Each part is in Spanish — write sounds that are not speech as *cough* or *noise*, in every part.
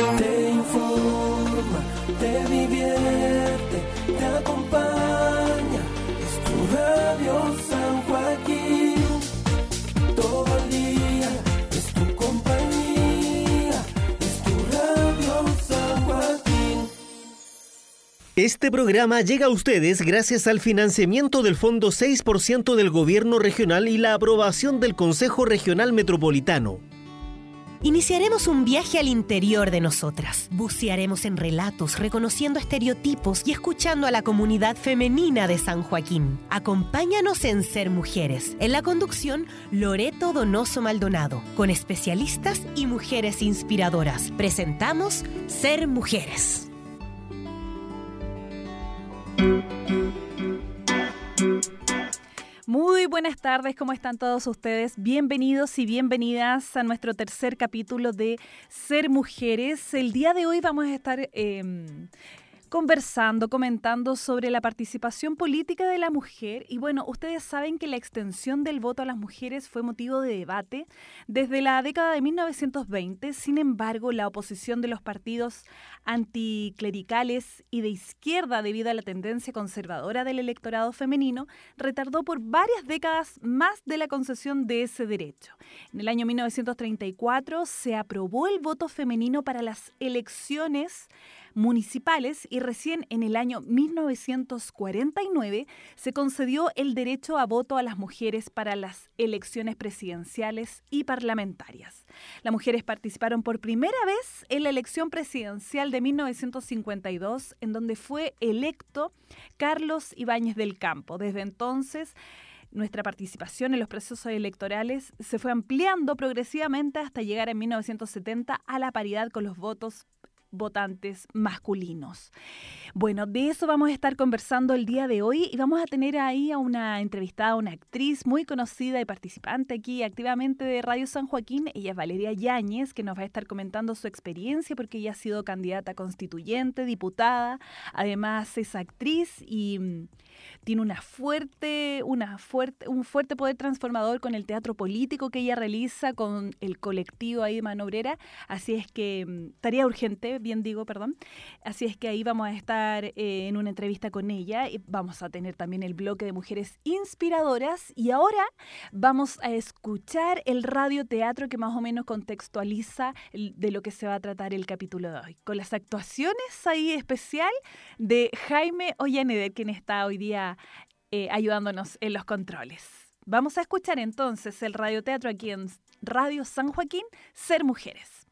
Te informa, te divierte, te acompaña. Es tu radio San Joaquín. Todo el día es tu compañía. Es tu radio San Joaquín. Este programa llega a ustedes gracias al financiamiento del Fondo 6% del Gobierno Regional y la aprobación del Consejo Regional Metropolitano. Iniciaremos un viaje al interior de nosotras. Bucearemos en relatos, reconociendo estereotipos y escuchando a la comunidad femenina de San Joaquín. Acompáñanos en Ser Mujeres. En la conducción, Loreto Donoso Maldonado, con especialistas y mujeres inspiradoras. Presentamos Ser Mujeres. Muy buenas tardes, ¿cómo están todos ustedes? Bienvenidos y bienvenidas a nuestro tercer capítulo de Ser Mujeres. El día de hoy vamos a estar eh, conversando, comentando sobre la participación política de la mujer. Y bueno, ustedes saben que la extensión del voto a las mujeres fue motivo de debate desde la década de 1920. Sin embargo, la oposición de los partidos anticlericales y de izquierda debido a la tendencia conservadora del electorado femenino retardó por varias décadas más de la concesión de ese derecho. En el año 1934 se aprobó el voto femenino para las elecciones municipales y recién en el año 1949 se concedió el derecho a voto a las mujeres para las elecciones presidenciales y parlamentarias. Las mujeres participaron por primera vez en la elección presidencial de 1952 en donde fue electo Carlos Ibáñez del Campo. Desde entonces, nuestra participación en los procesos electorales se fue ampliando progresivamente hasta llegar en 1970 a la paridad con los votos votantes masculinos. Bueno, de eso vamos a estar conversando el día de hoy y vamos a tener ahí a una entrevistada, una actriz muy conocida y participante aquí activamente de Radio San Joaquín. Ella es Valeria Yáñez, que nos va a estar comentando su experiencia porque ella ha sido candidata constituyente, diputada, además es actriz y mm, tiene una fuerte, una fuerte, un fuerte poder transformador con el teatro político que ella realiza con el colectivo ahí de Manobrera. Así es que mm, tarea urgente, bien digo, perdón. Así es que ahí vamos a estar eh, en una entrevista con ella y vamos a tener también el bloque de mujeres inspiradoras y ahora vamos a escuchar el radioteatro que más o menos contextualiza de lo que se va a tratar el capítulo de hoy, con las actuaciones ahí especial de Jaime Ollaneder, quien está hoy día eh, ayudándonos en los controles. Vamos a escuchar entonces el radioteatro aquí en Radio San Joaquín, Ser Mujeres.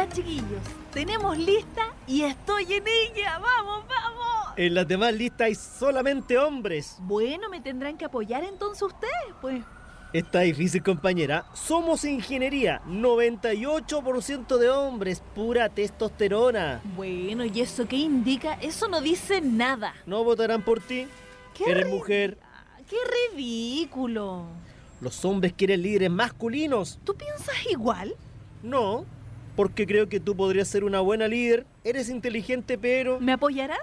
Ya chiquillos, tenemos lista y estoy en ella. ¡Vamos, vamos! En las demás listas hay solamente hombres. Bueno, me tendrán que apoyar entonces ustedes, pues. Está difícil, compañera. Somos ingeniería. 98% de hombres. Pura testosterona. Bueno, ¿y eso qué indica? Eso no dice nada. ¿No votarán por ti? ¿Qué Eres mujer. ¡Qué ridículo! Los hombres quieren líderes masculinos. ¿Tú piensas igual? No, porque creo que tú podrías ser una buena líder. Eres inteligente, pero ¿Me apoyarás?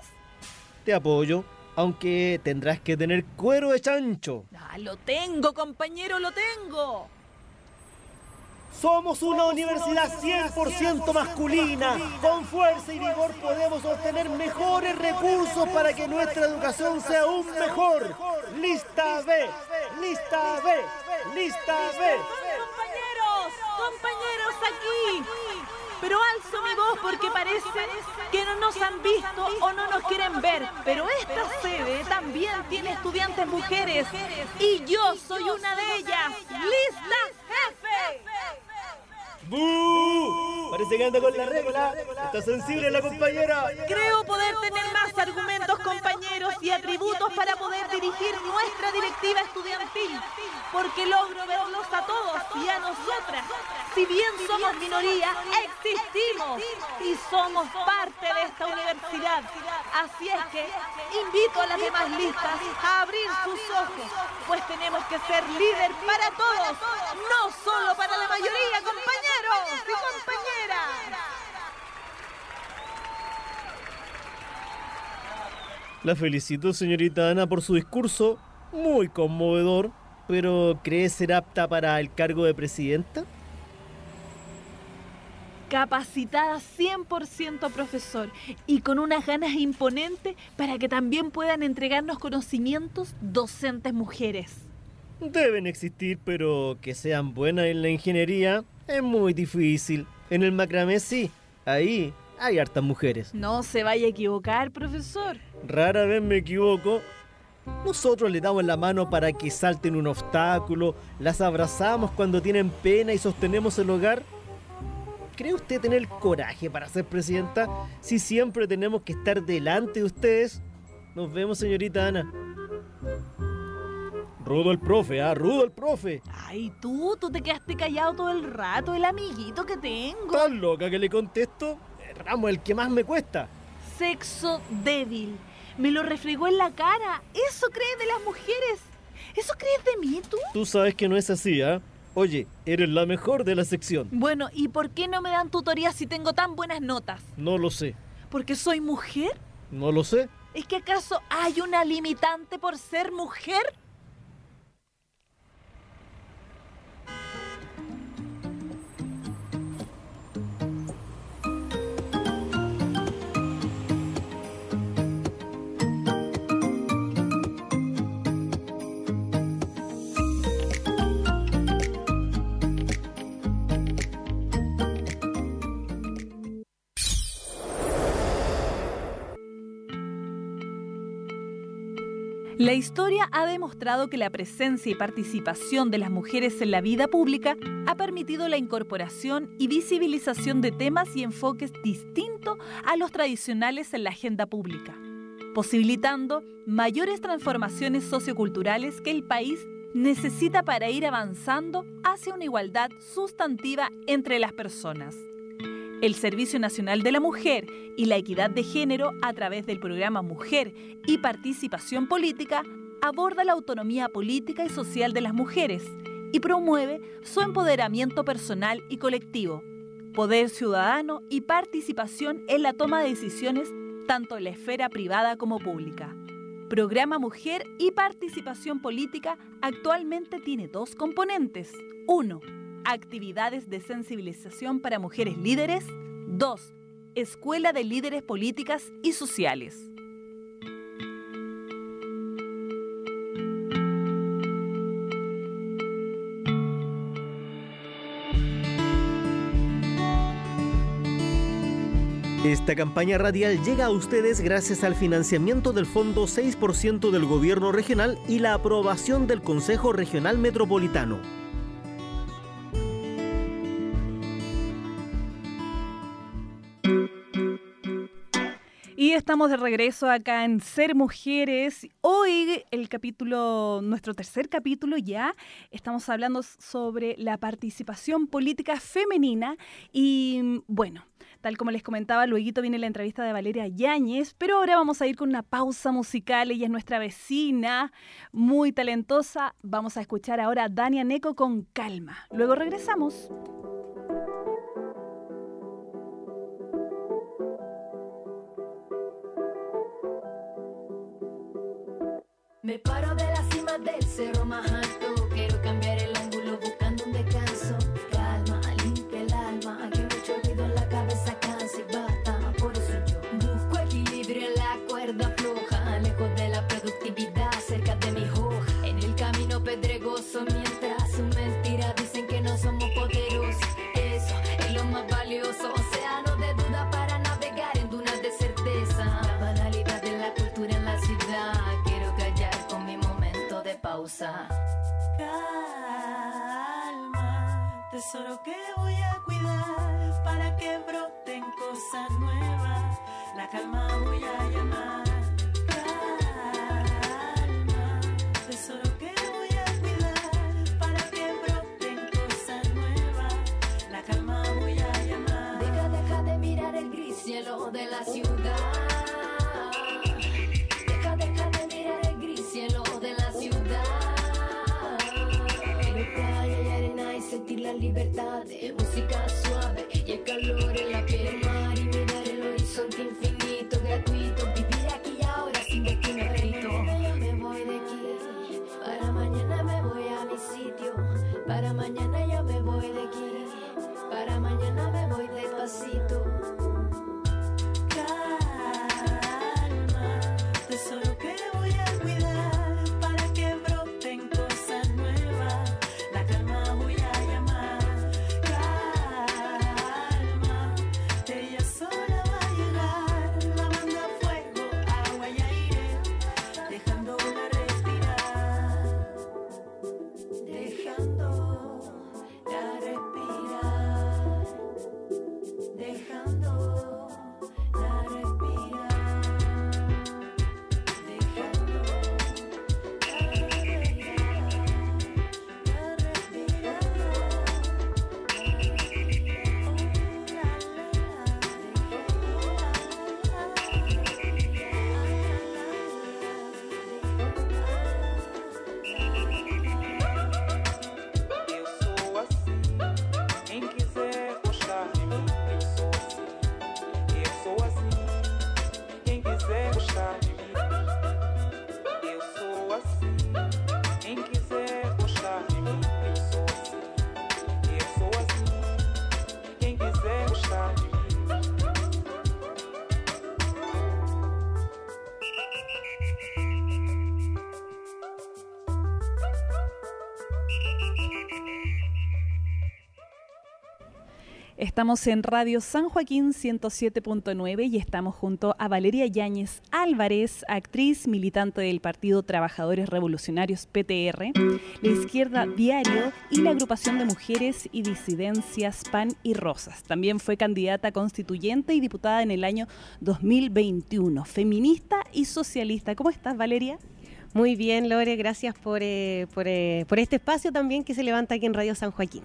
te apoyo. Aunque tendrás que tener cuero de chancho. Ah, lo tengo, compañero, lo tengo. Somos una universidad 100% masculina. Con fuerza y vigor podemos obtener mejores recursos para que nuestra educación sea aún mejor. Lista B, lista B, lista B. Compañeros, aquí. Pero alzo mi voz porque parece que no nos han visto o no nos quieren ver. Pero esta sede también tiene estudiantes mujeres y yo soy una de ellas. ¡Lista, jefe! ¡Bú! Parece que anda con la regla. Está sensible la compañera. Creo poder tener más argumentos, compañeros, y atributos para poder dirigir nuestra directiva estudiantil, porque logro verlos a todos y a nosotras. Si bien somos minoría, existimos y somos parte de esta universidad. Así es que invito a las demás listas a abrir sus ojos, pues tenemos que ser líder para todos, no solo para la mayoría, compañeros y compañeras. La felicito, señorita Ana, por su discurso. Muy conmovedor. Pero ¿cree ser apta para el cargo de presidenta? capacitada 100% profesor y con unas ganas imponentes para que también puedan entregarnos conocimientos docentes mujeres. Deben existir, pero que sean buenas en la ingeniería es muy difícil. En el macramé sí, ahí hay hartas mujeres. No se vaya a equivocar, profesor. Rara vez me equivoco. Nosotros le damos la mano para que salten un obstáculo, las abrazamos cuando tienen pena y sostenemos el hogar. ¿Cree usted tener el coraje para ser presidenta si siempre tenemos que estar delante de ustedes? Nos vemos, señorita Ana. Rudo el profe, ah, rudo el profe. Ay, tú, tú te quedaste callado todo el rato, el amiguito que tengo. ¿Tan loca que le contesto? El ramo el que más me cuesta. Sexo débil. Me lo refregó en la cara. ¿Eso crees de las mujeres? ¿Eso crees de mí, tú? Tú sabes que no es así, ¿ah? Oye, eres la mejor de la sección. Bueno, ¿y por qué no me dan tutoría si tengo tan buenas notas? No lo sé. ¿Porque soy mujer? No lo sé. ¿Es que acaso hay una limitante por ser mujer? La historia ha demostrado que la presencia y participación de las mujeres en la vida pública ha permitido la incorporación y visibilización de temas y enfoques distintos a los tradicionales en la agenda pública, posibilitando mayores transformaciones socioculturales que el país necesita para ir avanzando hacia una igualdad sustantiva entre las personas. El Servicio Nacional de la Mujer y la Equidad de Género a través del programa Mujer y Participación Política aborda la autonomía política y social de las mujeres y promueve su empoderamiento personal y colectivo, poder ciudadano y participación en la toma de decisiones tanto en la esfera privada como pública. Programa Mujer y Participación Política actualmente tiene dos componentes. Uno, actividades de sensibilización para mujeres líderes. 2. Escuela de Líderes Políticas y Sociales. Esta campaña radial llega a ustedes gracias al financiamiento del Fondo 6% del Gobierno Regional y la aprobación del Consejo Regional Metropolitano. Estamos de regreso acá en Ser Mujeres. Hoy el capítulo, nuestro tercer capítulo ya, estamos hablando sobre la participación política femenina y bueno, tal como les comentaba, luego viene la entrevista de Valeria Yáñez, pero ahora vamos a ir con una pausa musical, ella es nuestra vecina, muy talentosa. Vamos a escuchar ahora a Dania Neco con calma. Luego regresamos. Me paro de la cima del cerro más alto. Quiero cambiar el ángulo buscando un descanso. Calma, limpia el alma. Que mucho ruido en la cabeza cansa y basta. Por eso yo busco equilibrio en la cuerda floja. Pausa. Calma, tesoro que voy a cuidar. que broten cosas nuevas. La calma voy a llamar. Calma, tesoro que voy a cuidar para que broten cosas nuevas. La calma voy a llamar. Deja, deja de mirar el gris cielo de la ciudad. La libertad de música suave y el calor en la piel Estamos en Radio San Joaquín 107.9 y estamos junto a Valeria Yáñez Álvarez, actriz militante del Partido Trabajadores Revolucionarios PTR, La Izquierda Diario y la agrupación de mujeres y disidencias PAN y Rosas. También fue candidata constituyente y diputada en el año 2021, feminista y socialista. ¿Cómo estás, Valeria? Muy bien, Lore, gracias por, eh, por, eh, por este espacio también que se levanta aquí en Radio San Joaquín.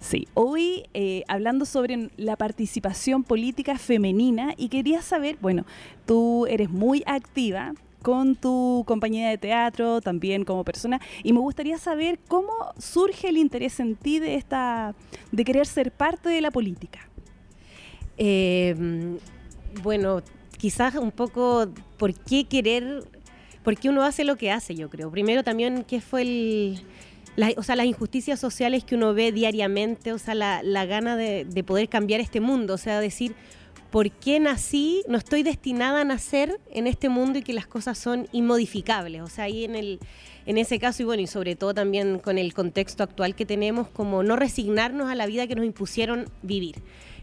Sí, hoy eh, hablando sobre la participación política femenina y quería saber, bueno, tú eres muy activa con tu compañía de teatro, también como persona, y me gustaría saber cómo surge el interés en ti de esta, de querer ser parte de la política. Eh, bueno, quizás un poco por qué querer, por qué uno hace lo que hace, yo creo. Primero también qué fue el, o sea, las injusticias sociales que uno ve diariamente, o sea, la, la gana de, de poder cambiar este mundo, o sea, decir, ¿por qué nací? No estoy destinada a nacer en este mundo y que las cosas son inmodificables. O sea, ahí en, el, en ese caso, y bueno, y sobre todo también con el contexto actual que tenemos, como no resignarnos a la vida que nos impusieron vivir.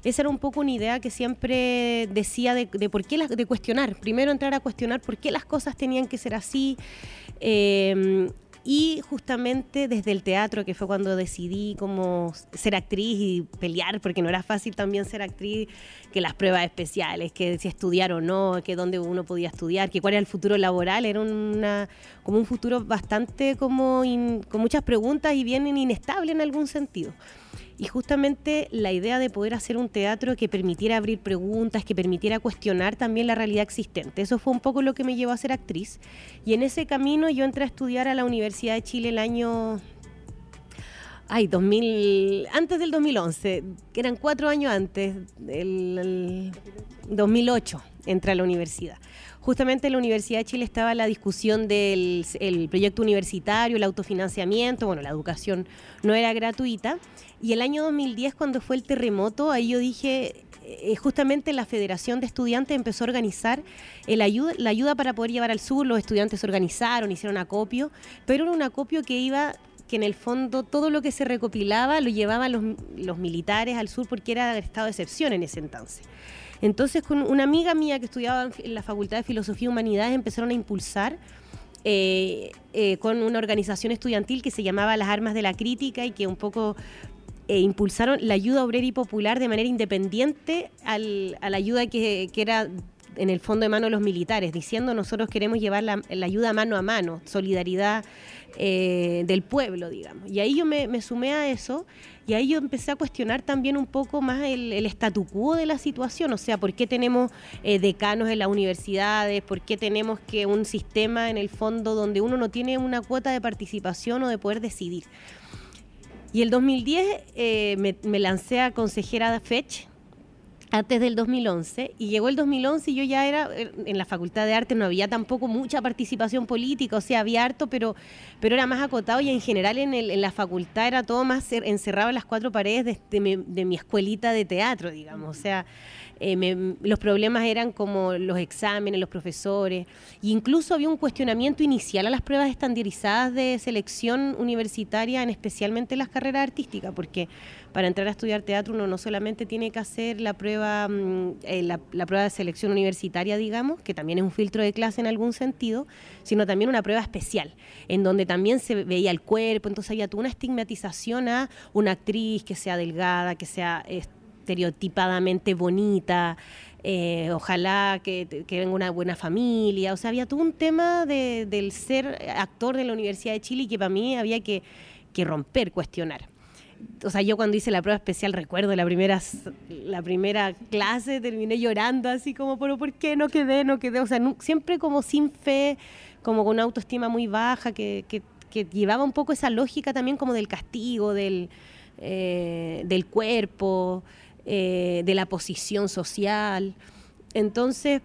Esa era un poco una idea que siempre decía de, por qué de cuestionar. Primero entrar a cuestionar por qué las cosas tenían que ser así. eh, y justamente desde el teatro, que fue cuando decidí como ser actriz y pelear, porque no era fácil también ser actriz, que las pruebas especiales, que si estudiar o no, que dónde uno podía estudiar, que cuál era el futuro laboral, era una, como un futuro bastante como in- con muchas preguntas y bien inestable en algún sentido. Y justamente la idea de poder hacer un teatro que permitiera abrir preguntas, que permitiera cuestionar también la realidad existente. Eso fue un poco lo que me llevó a ser actriz. Y en ese camino yo entré a estudiar a la Universidad de Chile el año... Ay, 2000, antes del 2011, que eran cuatro años antes, el, el 2008 entré a la universidad. Justamente en la Universidad de Chile estaba la discusión del el proyecto universitario, el autofinanciamiento, bueno, la educación no era gratuita. Y el año 2010, cuando fue el terremoto, ahí yo dije, eh, justamente la Federación de Estudiantes empezó a organizar el la ayuda para poder llevar al sur, los estudiantes se organizaron, hicieron acopio, pero era un acopio que iba que en el fondo todo lo que se recopilaba lo llevaban los, los militares al sur porque era estado de excepción en ese entonces. Entonces, con una amiga mía que estudiaba en la Facultad de Filosofía y Humanidades empezaron a impulsar eh, eh, con una organización estudiantil que se llamaba Las Armas de la Crítica y que un poco eh, impulsaron la ayuda obrera y popular de manera independiente al- a la ayuda que, que era en el fondo de mano de los militares, diciendo nosotros queremos llevar la, la ayuda mano a mano, solidaridad eh, del pueblo, digamos. Y ahí yo me, me sumé a eso y ahí yo empecé a cuestionar también un poco más el, el statu quo de la situación, o sea, por qué tenemos eh, decanos en las universidades, por qué tenemos que un sistema en el fondo donde uno no tiene una cuota de participación o de poder decidir. Y el 2010 eh, me, me lancé a consejera de FECH antes del 2011 y llegó el 2011 y yo ya era eh, en la Facultad de Arte no había tampoco mucha participación política, o sea, había harto, pero, pero era más acotado y en general en, el- en la facultad era todo más cer- encerrado en las cuatro paredes de, de mi, de mi escuelita de teatro, digamos, o sea, eh, los problemas eran como los exámenes, los profesores, e incluso había un cuestionamiento inicial a las pruebas estandarizadas de selección universitaria, en especialmente las carreras artísticas, porque para entrar a estudiar teatro uno no solamente tiene que hacer la prueba, mm, eh, la, la prueba de selección universitaria, digamos, que también es un filtro de clase en algún sentido, sino también una prueba especial, en donde también se veía el cuerpo, entonces había toda una estigmatización a una actriz que sea delgada, que sea estereotipadamente bonita, eh, ojalá que, que venga una buena familia, o sea, había todo un tema de- del ser actor de la Universidad de Chile que para mí había que, que romper, cuestionar. O sea, yo cuando hice la prueba especial recuerdo la primera, la primera clase, terminé llorando así como, pero ¿por qué no quedé, no quedé? O sea, siempre como sin fe, como con una autoestima muy baja, que, que- que llevaba un poco esa lógica también como del castigo, del, eh, del cuerpo, eh, de la posición social. Entonces,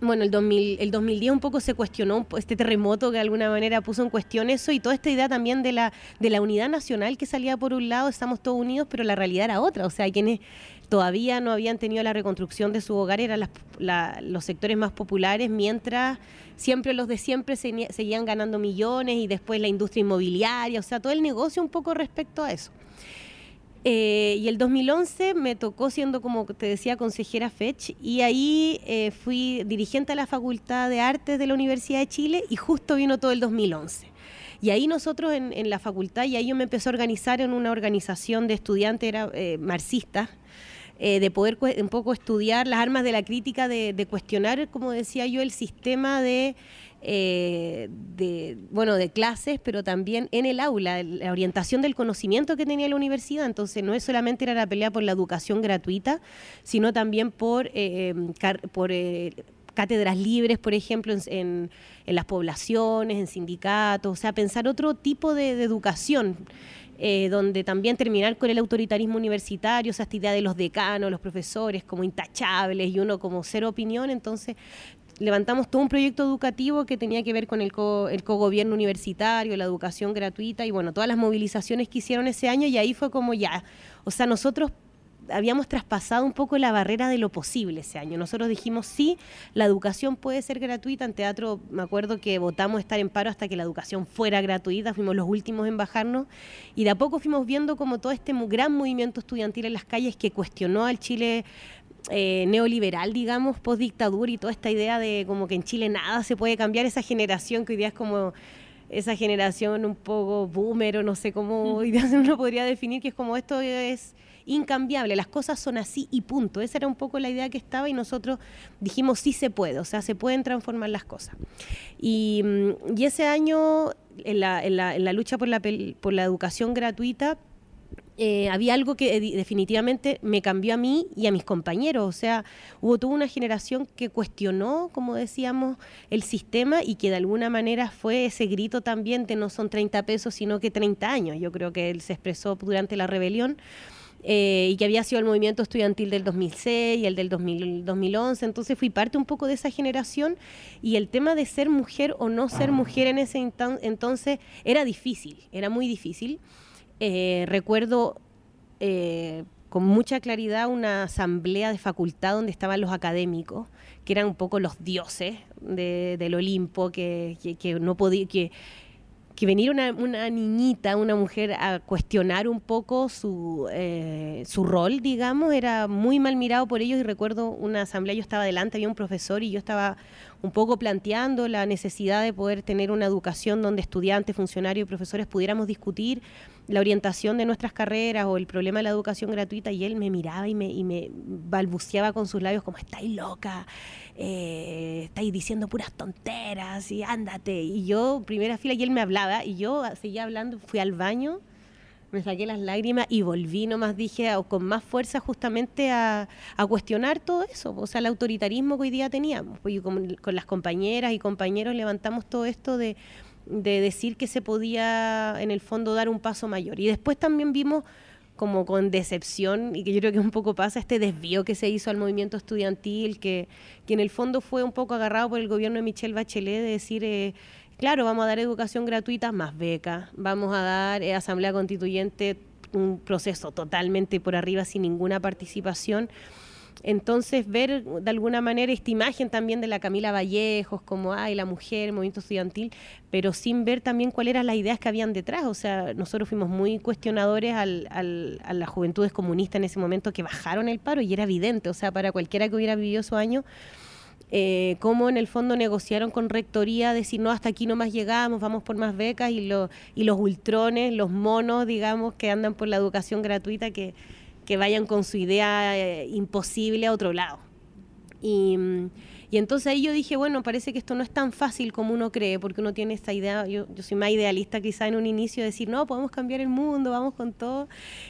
bueno, el, 2000, el 2010 un poco se cuestionó este terremoto que de alguna manera puso en cuestión eso y toda esta idea también de la, de la unidad nacional que salía por un lado, estamos todos unidos, pero la realidad era otra. O sea, quienes todavía no habían tenido la reconstrucción de su hogar eran los sectores más populares, mientras siempre los de siempre se- seguían ganando millones y después la industria inmobiliaria, o sea, todo el negocio un poco respecto a eso. Eh, y el 2011 me tocó siendo, como te decía, consejera FECH y ahí eh, fui dirigente de la Facultad de Artes de la Universidad de Chile y justo vino todo el 2011. Y ahí nosotros en, en la facultad, y ahí yo me empecé a organizar en una organización de estudiantes era, eh, marxistas, eh, de poder un poco estudiar las armas de la crítica, de, de cuestionar, como decía yo, el sistema de, eh, de, bueno, de clases, pero también en el aula, la orientación del conocimiento que tenía la universidad. Entonces, no es solamente era la pelea por la educación gratuita, sino también por, eh, car- por eh, cátedras libres, por ejemplo, en, en- las poblaciones, en sindicatos, o sea, pensar otro tipo de, de educación. eh, donde también terminar con el autoritarismo universitario, esa idea de los decanos, los profesores como intachables y uno como cero opinión, entonces levantamos todo un proyecto educativo que tenía que ver con el, co- el cogobierno universitario, la educación gratuita y bueno, todas las movilizaciones que hicieron ese año y ahí fue como ya, o sea, nosotros habíamos traspasado un poco la barrera de lo posible ese año. Nosotros dijimos, sí, la educación puede ser gratuita. En teatro me acuerdo que votamos estar en paro hasta que la educación fuera gratuita, fuimos los últimos en bajarnos y de a poco fuimos viendo como todo este gran movimiento estudiantil en las calles que cuestionó al Chile eh, neoliberal, digamos, post dictadura y toda esta idea de como que en Chile nada se puede cambiar, esa generación que hoy día es como esa generación un poco boomer o no sé cómo hoy *laughs* día uno podría definir que es como esto es incambiable, las cosas son así y punto. Esa era un poco la idea que estaba y nosotros dijimos sí se puede, o sea, se pueden transformar las cosas. Y, mm, y ese año, en la, en la- en la lucha por la, por la educación gratuita, eh, había algo que definitivamente me cambió a mí y a mis compañeros. O sea, hubo toda una generación que cuestionó, como decíamos, el sistema y que de alguna manera fue ese grito también de no son 30 pesos, sino que 30 años. Yo creo que él se expresó durante la rebelión. eh, y que había sido el movimiento estudiantil del 2006 y el del 2000 2011, entonces fui parte un poco de esa generación y el tema de ser mujer o no ser mujer en ese enton- entonces era difícil, era muy difícil. Eh, recuerdo eh, con mucha claridad una asamblea de facultad donde estaban los académicos, que eran un poco los dioses de- del Olimpo, que, que, que no podía, que que venir una, una niñita, una mujer a cuestionar un poco su, eh, su rol, digamos, era muy mal mirado por ellos y recuerdo una asamblea, yo estaba delante, había un profesor y yo estaba un poco planteando la necesidad de poder tener una educación donde estudiantes, funcionarios y profesores pudiéramos discutir la orientación de nuestras carreras o el problema de la educación gratuita y él me miraba y me, balbuceaba con sus labios como, estáis loca, eh, estáis diciendo puras tonteras y ándate. Y yo, primera fila, y él me hablaba y yo seguía hablando, fui al baño, me saqué las lágrimas y volví, nomás dije, con más fuerza justamente a, a cuestionar todo eso, o sea, el autoritarismo que hoy día teníamos. Pues, con, con las compañeras y compañeros levantamos todo esto de, de decir que se podía en el fondo dar un paso mayor. Y después también vimos como con decepción, y que yo creo que un poco pasa este desvío que se hizo al movimiento estudiantil, que, que en el fondo fue un poco agarrado por el gobierno de Michelle Bachelet, de decir, eh, claro, vamos a dar educación gratuita más becas, vamos a dar eh, asamblea constituyente, un proceso totalmente por arriba sin ninguna participación. Entonces, ver de alguna manera esta imagen también de la Camila Vallejos, como, ay, la mujer, el movimiento estudiantil, pero sin ver también cuáles eran las ideas que habían detrás. O sea, nosotros fuimos muy cuestionadores al, al- a las juventudes comunistas en ese momento que bajaron el paro y era evidente, o sea, para cualquiera que hubiera vivido esos años, eh, cómo en el fondo negociaron con rectoría, decir, no, hasta aquí nomás llegamos, vamos por más becas, y, lo- y los ultrones, los monos, digamos, que andan por la educación gratuita, que, que vayan con su idea eh, imposible a otro lado. Y, mm, y entonces ahí yo dije, bueno, parece que esto no es tan fácil como uno cree, porque uno tiene esta idea, yo, soy más idealista quizá en un inicio, de decir, no, podemos cambiar el mundo, vamos con todo,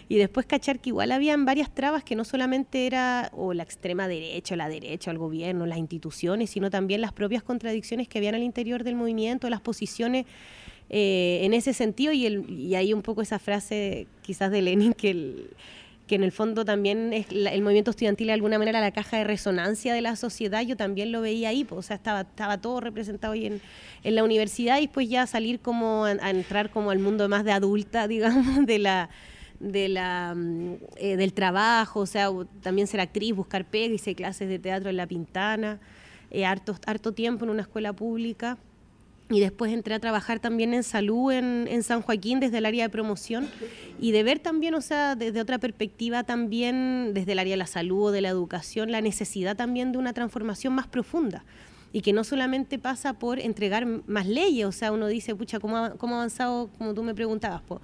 y después cachar que igual habían varias trabas que no solamente era o la extrema derecha, la derecha, el gobierno, las instituciones, sino también las propias contradicciones que habían al interior del movimiento, las posiciones eh, en ese sentido, y, el, y hay un poco esa frase quizás de Lenin que el que en el fondo también es la- el movimiento estudiantil de alguna manera la caja de resonancia de la sociedad, yo también lo veía ahí, pues, o sea, estaba, estaba todo representado ahí en, en la universidad y después ya salir como a, entrar como al mundo más de adulta, *laughs* digamos, de la de la mm, eh, del trabajo, o sea, también ser actriz, buscar pega, hice clases de teatro en La Pintana, eh, harto, harto tiempo en una escuela pública. Y después entré a trabajar también en salud en, en San Joaquín desde el área de promoción y de ver también, o sea, desde otra perspectiva también, desde el área de la salud o de la educación, la necesidad también de una transformación más profunda y que no solamente pasa por entregar más leyes, o sea, uno dice, pucha, ¿cómo ha, cómo ha avanzado, como tú me preguntabas, po?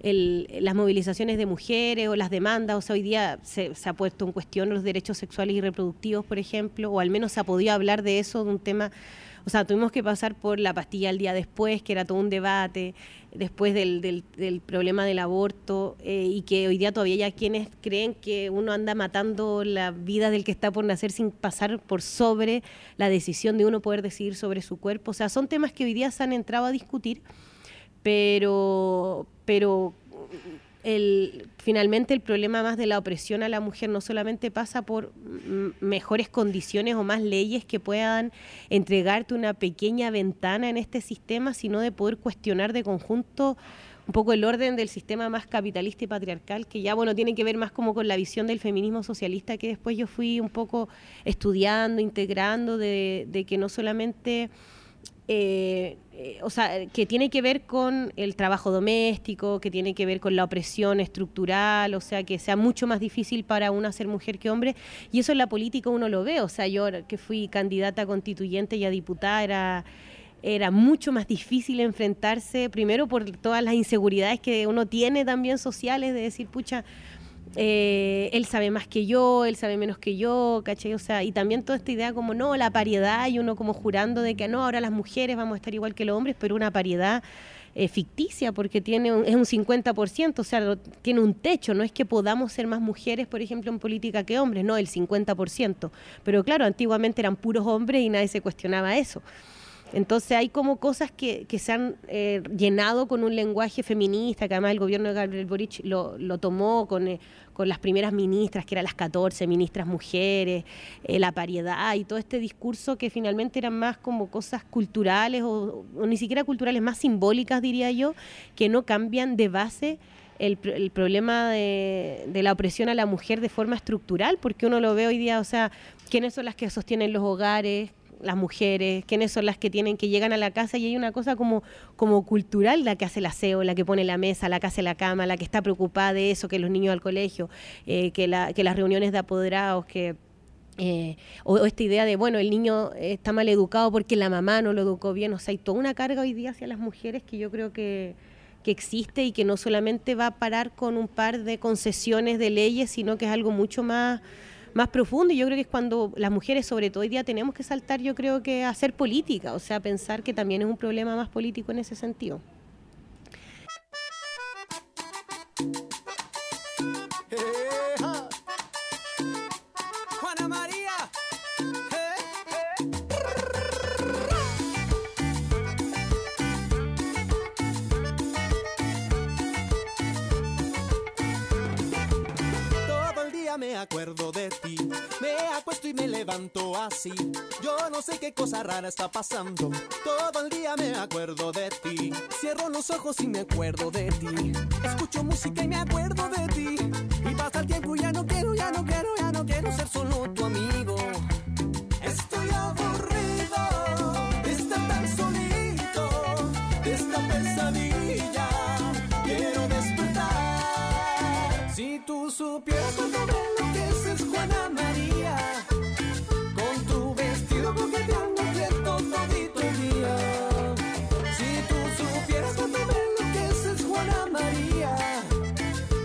El- las movilizaciones de mujeres o las demandas, o sea, hoy día se, se ha puesto en cuestión los derechos sexuales y reproductivos, por ejemplo, o al menos se ha podido hablar de eso, de un tema o sea, tuvimos que pasar por la pastilla el día después, que era todo un debate, después del, del- problema del aborto, eh, y que hoy día todavía hay quienes creen que uno anda matando la vida del que está por nacer sin pasar por sobre la decisión de uno poder decidir sobre su cuerpo. O sea, son temas que hoy día se han entrado a discutir, pero, pero el, finalmente el problema más de la opresión a la mujer no solamente pasa por mejores condiciones o más leyes que puedan entregarte una pequeña ventana en este sistema, sino de poder cuestionar de conjunto un poco el orden del sistema más capitalista y patriarcal, que ya bueno tiene que ver más como con la visión del feminismo socialista que después yo fui un poco estudiando, integrando, de, de que no solamente eh, eh, o sea, que tiene que ver con el trabajo doméstico, que tiene que ver con la opresión estructural, o sea, que sea mucho más difícil para una ser mujer que hombre. Y eso en la política uno lo ve, o sea, yo que fui candidata constituyente y a diputada era era mucho más difícil enfrentarse, primero por todas las inseguridades que uno tiene también sociales, de decir, pucha, eh, él sabe más que yo, él sabe menos que yo, ¿cachai? O sea, y también toda esta idea como, no, la pariedad, y uno como jurando de que no, ahora las mujeres vamos a estar igual que los hombres, pero una pariedad eh, ficticia, porque tiene un- es un 50%, o sea, tiene un techo, no es que podamos ser más mujeres, por ejemplo, en política que hombres, no, el 50%. Pero claro, antiguamente eran puros hombres y nadie se cuestionaba eso. Entonces hay como cosas que, que se han eh, llenado con un lenguaje feminista, que además el gobierno de Gabriel Boric lo, lo tomó con, eh, con las primeras ministras, que eran las 14 ministras mujeres, eh, la pariedad y todo este discurso que finalmente eran más como cosas culturales o, ni siquiera culturales, más simbólicas diría yo, que no cambian de base el, el problema de, de la opresión a la mujer de forma estructural, porque uno lo ve hoy día, o sea, quiénes son las que sostienen los hogares, las mujeres, quiénes son las que tienen que llegan a la casa y hay una cosa como, como cultural, la que hace el aseo, la que pone la mesa, la que hace la cama, la que está preocupada de eso, que los niños al colegio, eh, que, la, que las reuniones de apoderados, que... eh, o, o esta idea de, bueno, el niño está mal educado porque la mamá no lo educó bien. O sea, hay toda una carga hoy día hacia las mujeres que yo creo que, que existe y que no solamente va a parar con un par de concesiones de leyes, sino que es algo mucho más, más profundo. Y yo creo que es cuando las mujeres, sobre todo hoy día, tenemos que saltar, yo creo que a hacer política, o sea, pensar que también es un problema más político en ese sentido. Día me acuerdo de ti. Me acuesto y me levanto así. Yo no sé qué cosa rara está pasando. Todo el día me acuerdo de ti. Cierro los ojos y me acuerdo de ti. Escucho música y me acuerdo de ti. Y pasa el tiempo y ya no quiero, ya no quiero, ya no quiero ser solo tu amigo. Tú supieras cuánto me enloqueces, Juana María, con tu vestido coqueteando quieto todito el día. Si tú supieras cuánto me enloqueces, Juana María,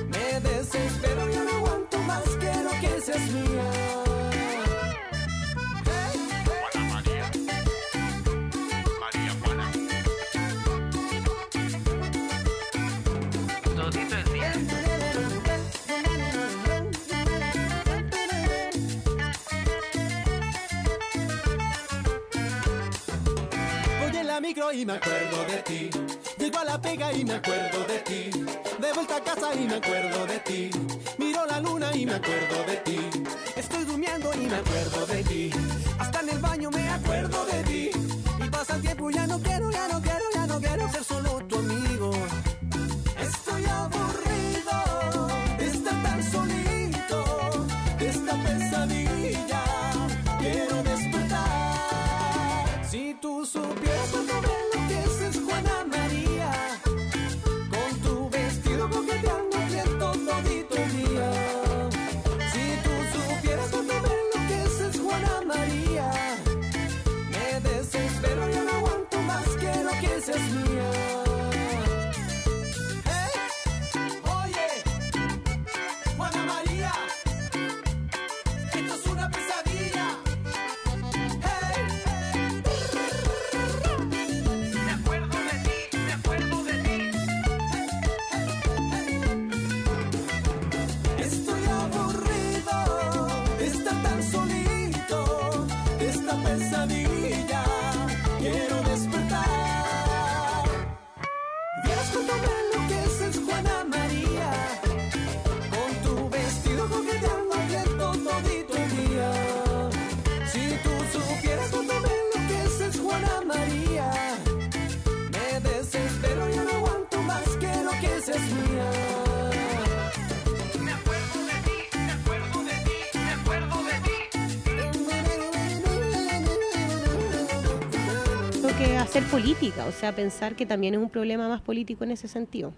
me desespero, ya no aguanto más, quiero que seas mía. Y me acuerdo de ti. Llego a la pega y me acuerdo de ti. De vuelta a casa y me acuerdo de ti. Miro la luna y me acuerdo de ti. Estoy durmiendo y me acuerdo de ti. Hasta en el baño me acuerdo de ti. Y pasa el tiempo ya no quiero, ya no quiero, que hacer política, o sea, pensar que también es un problema más político en ese sentido.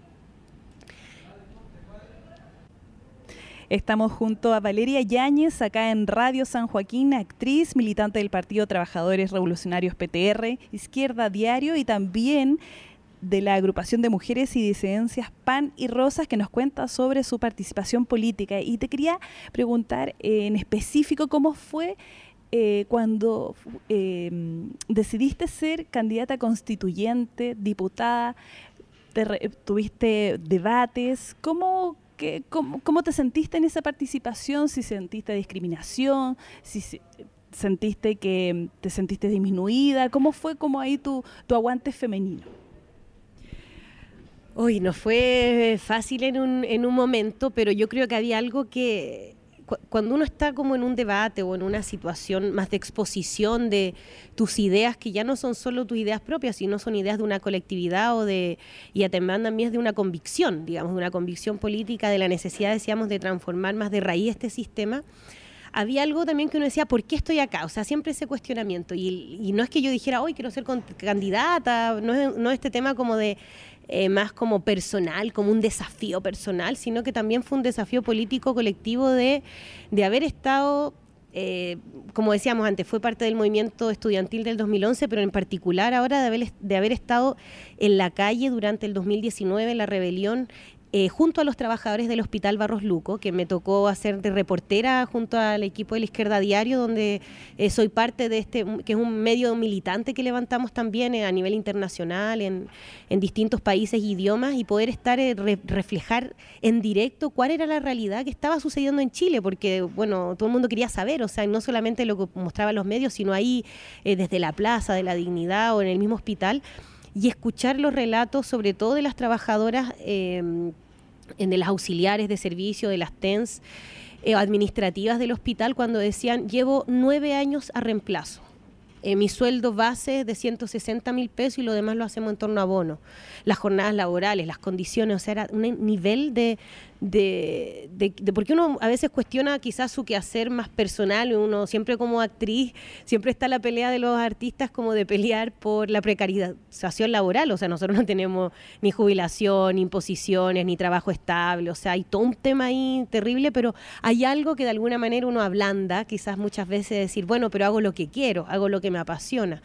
Estamos junto a Valeria Yáñez, acá en Radio San Joaquín, actriz, militante del Partido Trabajadores Revolucionarios PTR, Izquierda Diario y también de la agrupación de mujeres y disidencias PAN y Rosas que nos cuenta sobre su participación política. Y te quería preguntar eh, en específico cómo fue eh, cuando eh, decidiste ser candidata constituyente, diputada, tuviste debates, ¿cómo, que, cómo, cómo te sentiste en esa participación? Si sentiste discriminación, si se- sentiste que te sentiste disminuida, ¿cómo fue como ahí tu, tu aguante femenino? Hoy no fue fácil en un, en un momento, pero yo creo que había algo que cu- cuando uno está como en un debate o en una situación más de exposición de tus ideas, que ya no son solo tus ideas propias, sino son ideas de una colectividad o de, y además también es de una convicción, digamos, de una convicción política, de la necesidad, decíamos, de transformar más de raíz este sistema, había algo también que uno decía, ¿por qué estoy acá? O sea, siempre ese cuestionamiento. Y, y no es que yo dijera, hoy quiero ser candidata, no es, no es este tema como de eh, más como personal, como un desafío personal, sino que también fue un desafío político colectivo de, de haber estado eh, como decíamos antes, fue parte del movimiento estudiantil del 2011, pero en particular ahora de haber, de haber estado en la calle durante el 2019, en la rebelión, eh, junto a los trabajadores del Hospital Barros Luco, que me tocó hacer de reportera junto al equipo de la Izquierda Diario, donde eh, soy parte de este, que es un medio militante que levantamos también eh, a nivel internacional, en, distintos países e idiomas, y poder estar, re- reflejar en directo cuál era la realidad que estaba sucediendo en Chile, porque, bueno, todo el mundo quería saber, o sea, no solamente lo que mostraban los medios, sino ahí, desde la Plaza de la Dignidad o en el mismo hospital, y escuchar los relatos, sobre todo de las trabajadoras, eh, de las auxiliares de servicio, de las TENS eh, administrativas del hospital, cuando decían, llevo nueve años a reemplazo. Eh, mi sueldo base es de 160 mil pesos y lo demás lo hacemos en torno a bono. Las jornadas laborales, las condiciones, o sea, era un nivel de, de, de- de- porque uno a veces cuestiona quizás su quehacer más personal, uno siempre como actriz, siempre está la pelea de los artistas como de pelear por la precarización laboral, o sea, nosotros no tenemos ni jubilación, ni imposiciones, ni trabajo estable, o sea, hay todo un tema ahí terrible, pero hay algo que de alguna manera uno ablanda, quizás muchas veces decir, bueno, pero hago lo que quiero, hago lo que me apasiona.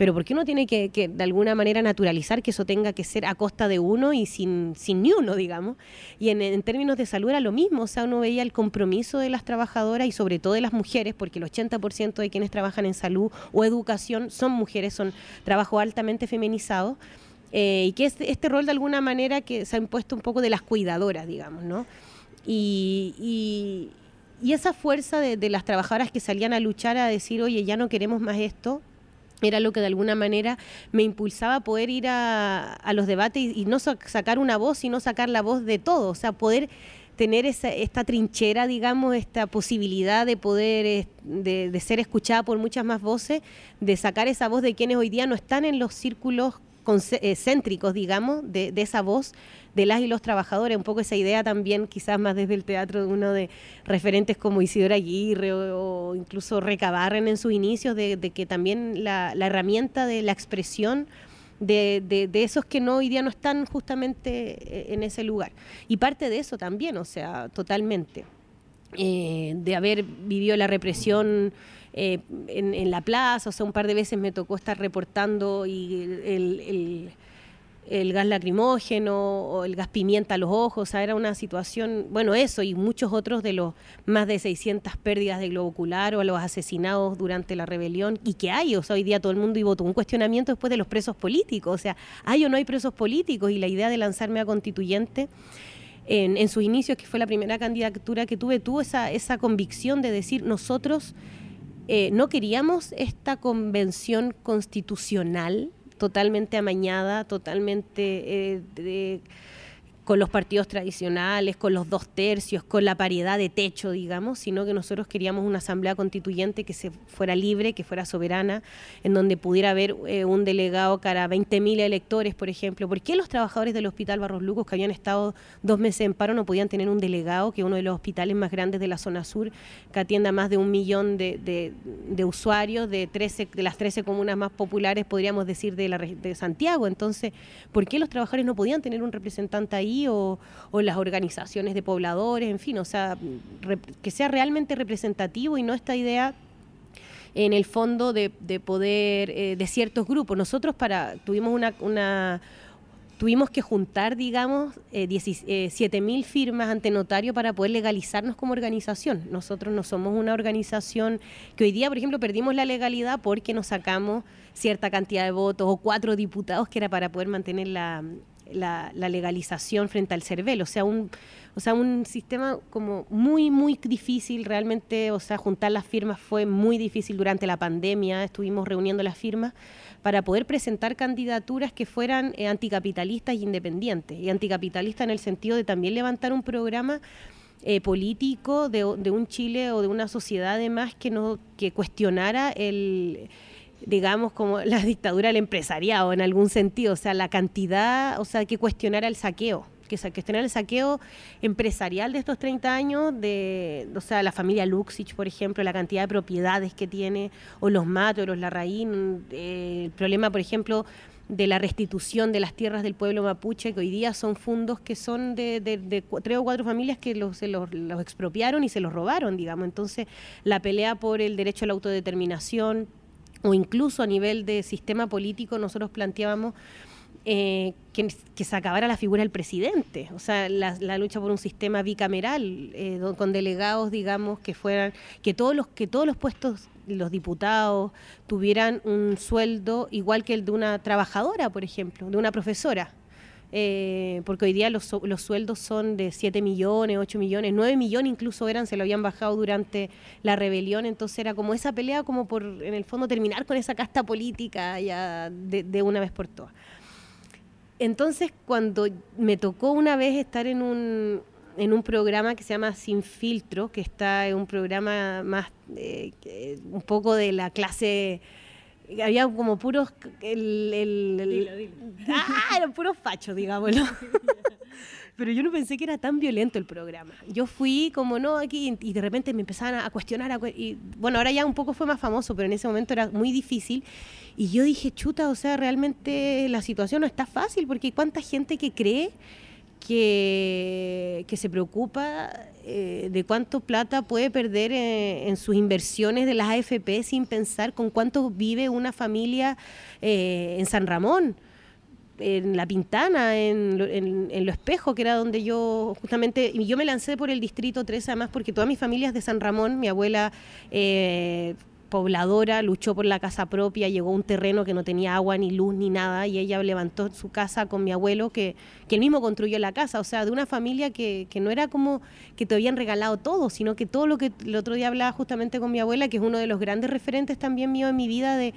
Pero ¿por qué uno tiene que, de alguna manera naturalizar que eso tenga que ser a costa de uno y sin, sin ni uno, digamos? Y en, términos de salud era lo mismo, o sea, uno veía el compromiso de las trabajadoras y sobre todo de las mujeres, porque el 80% de quienes trabajan en salud o educación son mujeres, son trabajo altamente feminizado. eh, y que es este rol de alguna manera que se ha impuesto un poco de las cuidadoras, digamos, ¿no? Y, y- y esa fuerza de, de las trabajadoras que salían a luchar a decir, oye, ya no queremos más esto, era lo que de alguna manera me impulsaba a poder ir a, los debates y, no sa- sacar una voz, sino sacar la voz de todo, o sea, poder tener esa, esta trinchera, digamos, esta posibilidad de poder, de, ser escuchada por muchas más voces, de sacar esa voz de quienes hoy día no están en los círculos céntricos, digamos, de, esa voz de las y los trabajadores, un poco esa idea también, quizás más desde el teatro de uno de referentes como Isidora Aguirre o, incluso Recabarren en sus inicios, de, que también la, herramienta de la expresión de esos que no hoy día no están justamente eh, en ese lugar. Y parte de eso también, o sea, totalmente. Eh, de haber vivido la represión eh, en, la plaza, o sea, un par de veces me tocó estar reportando y el- el gas lacrimógeno o el gas pimienta a los ojos, o sea, era una situación, bueno, eso y muchos otros de los más de 600 pérdidas de globo ocular o a los asesinados durante la rebelión, y que hay, o sea, hoy día todo el mundo y votó un cuestionamiento después de los presos políticos, o sea, hay o no hay presos políticos, y la idea de lanzarme a constituyente en, en sus inicios, que fue la primera candidatura que tuve, tuvo esa, esa convicción de decir, nosotros eh, no queríamos esta convención constitucional totalmente amañada, totalmente eh, de- con los partidos tradicionales, con los dos tercios, con la paridad de techo, digamos, sino que nosotros queríamos una asamblea constituyente que se fuera libre, que fuera soberana, en donde pudiera haber eh, un delegado cara a 20.000 electores, por ejemplo. ¿Por qué los trabajadores del Hospital Barros Lucos, que habían estado dos meses en paro, no podían tener un delegado, que es uno de los hospitales más grandes de la zona sur, que atienda más de un millón de, usuarios de, 13, de las 13 comunas más populares, podríamos decir, de, la, de Santiago? Entonces, ¿por qué los trabajadores no podían tener un representante ahí o, las organizaciones de pobladores, en fin, o sea, que sea realmente representativo y no esta idea en el fondo de, de poder eh, de ciertos grupos. Nosotros para tuvimos una, una tuvimos que juntar, digamos, eh, 17 mil firmas ante notario para poder legalizarnos como organización. Nosotros no somos una organización que hoy día, por ejemplo, perdimos la legalidad porque nos sacamos cierta cantidad de votos o cuatro diputados que era para poder mantener la, la- legalización frente al CERVEL. O sea, un, o sea, un sistema como muy, muy difícil realmente. O sea, juntar las firmas fue muy difícil durante la pandemia. Estuvimos reuniendo las firmas para poder presentar candidaturas que fueran eh, anticapitalistas e independientes. Y anticapitalistas en el sentido de también levantar un programa eh, político de, de un Chile o de una sociedad además que no que cuestionara el digamos como la dictadura del empresariado en algún sentido, o sea, la cantidad, o sea, que cuestionara el saqueo que cuestionar el saqueo empresarial de estos 30 años, de, o sea, la familia Luxich, por ejemplo, la cantidad de propiedades que tiene, o los Matos, los Larraín, eh, el problema, por ejemplo, de la restitución de las tierras del pueblo mapuche, que hoy día son fondos que son de, de- de tres o cuatro familias que los, se los, los expropiaron y se los robaron, digamos. Entonces, la pelea por el derecho a la autodeterminación, o incluso a nivel de sistema político, nosotros planteábamos eh, que, que se acabara la figura del presidente, o sea, la, lucha por un sistema bicameral, eh, con delegados, digamos, que fueran, que todos los, que todos los puestos, los diputados, tuvieran un sueldo igual que el de una trabajadora, por ejemplo, de una profesora. Eh, porque hoy día los, su- los sueldos son de 7 millones, 8 millones, 9 millones incluso eran, se lo habían bajado durante la rebelión, entonces era como esa pelea como por, en el fondo, terminar con esa casta política ya de, una vez por todas. Entonces, cuando me tocó una vez estar en un, en un programa que se llama Sin Filtro, que está en un programa más, eh, un poco de la clase, había como puros, el, el- el- ah, eran puros fachos, digámoslo. *laughs* Pero yo no pensé que era tan violento el programa. Yo fui como no aquí y de repente me empezaban a cuestionar. a cue- y, bueno, ahora ya un poco fue más famoso, pero en ese momento era muy difícil. Y yo dije, chuta, o sea, realmente la situación no está fácil porque cuánta gente que cree que, que se preocupa eh, de cuánto plata puede perder en sus inversiones de las AFP sin pensar con cuánto vive una familia eh, en San Ramón en La Pintana, en, en, Lo Espejo, que era donde yo justamente, yo me lancé por el Distrito 3 además porque toda mi familia es de San Ramón, mi abuela eh, pobladora luchó por la casa propia, llegó a un terreno que no tenía agua ni luz ni nada y ella levantó su casa con mi abuelo que, que él mismo construyó la casa, o sea, de una familia que, que no era como que te habían regalado todo, sino que todo lo que el otro día hablaba justamente con mi abuela, que es uno de los grandes referentes también mío en mi vida de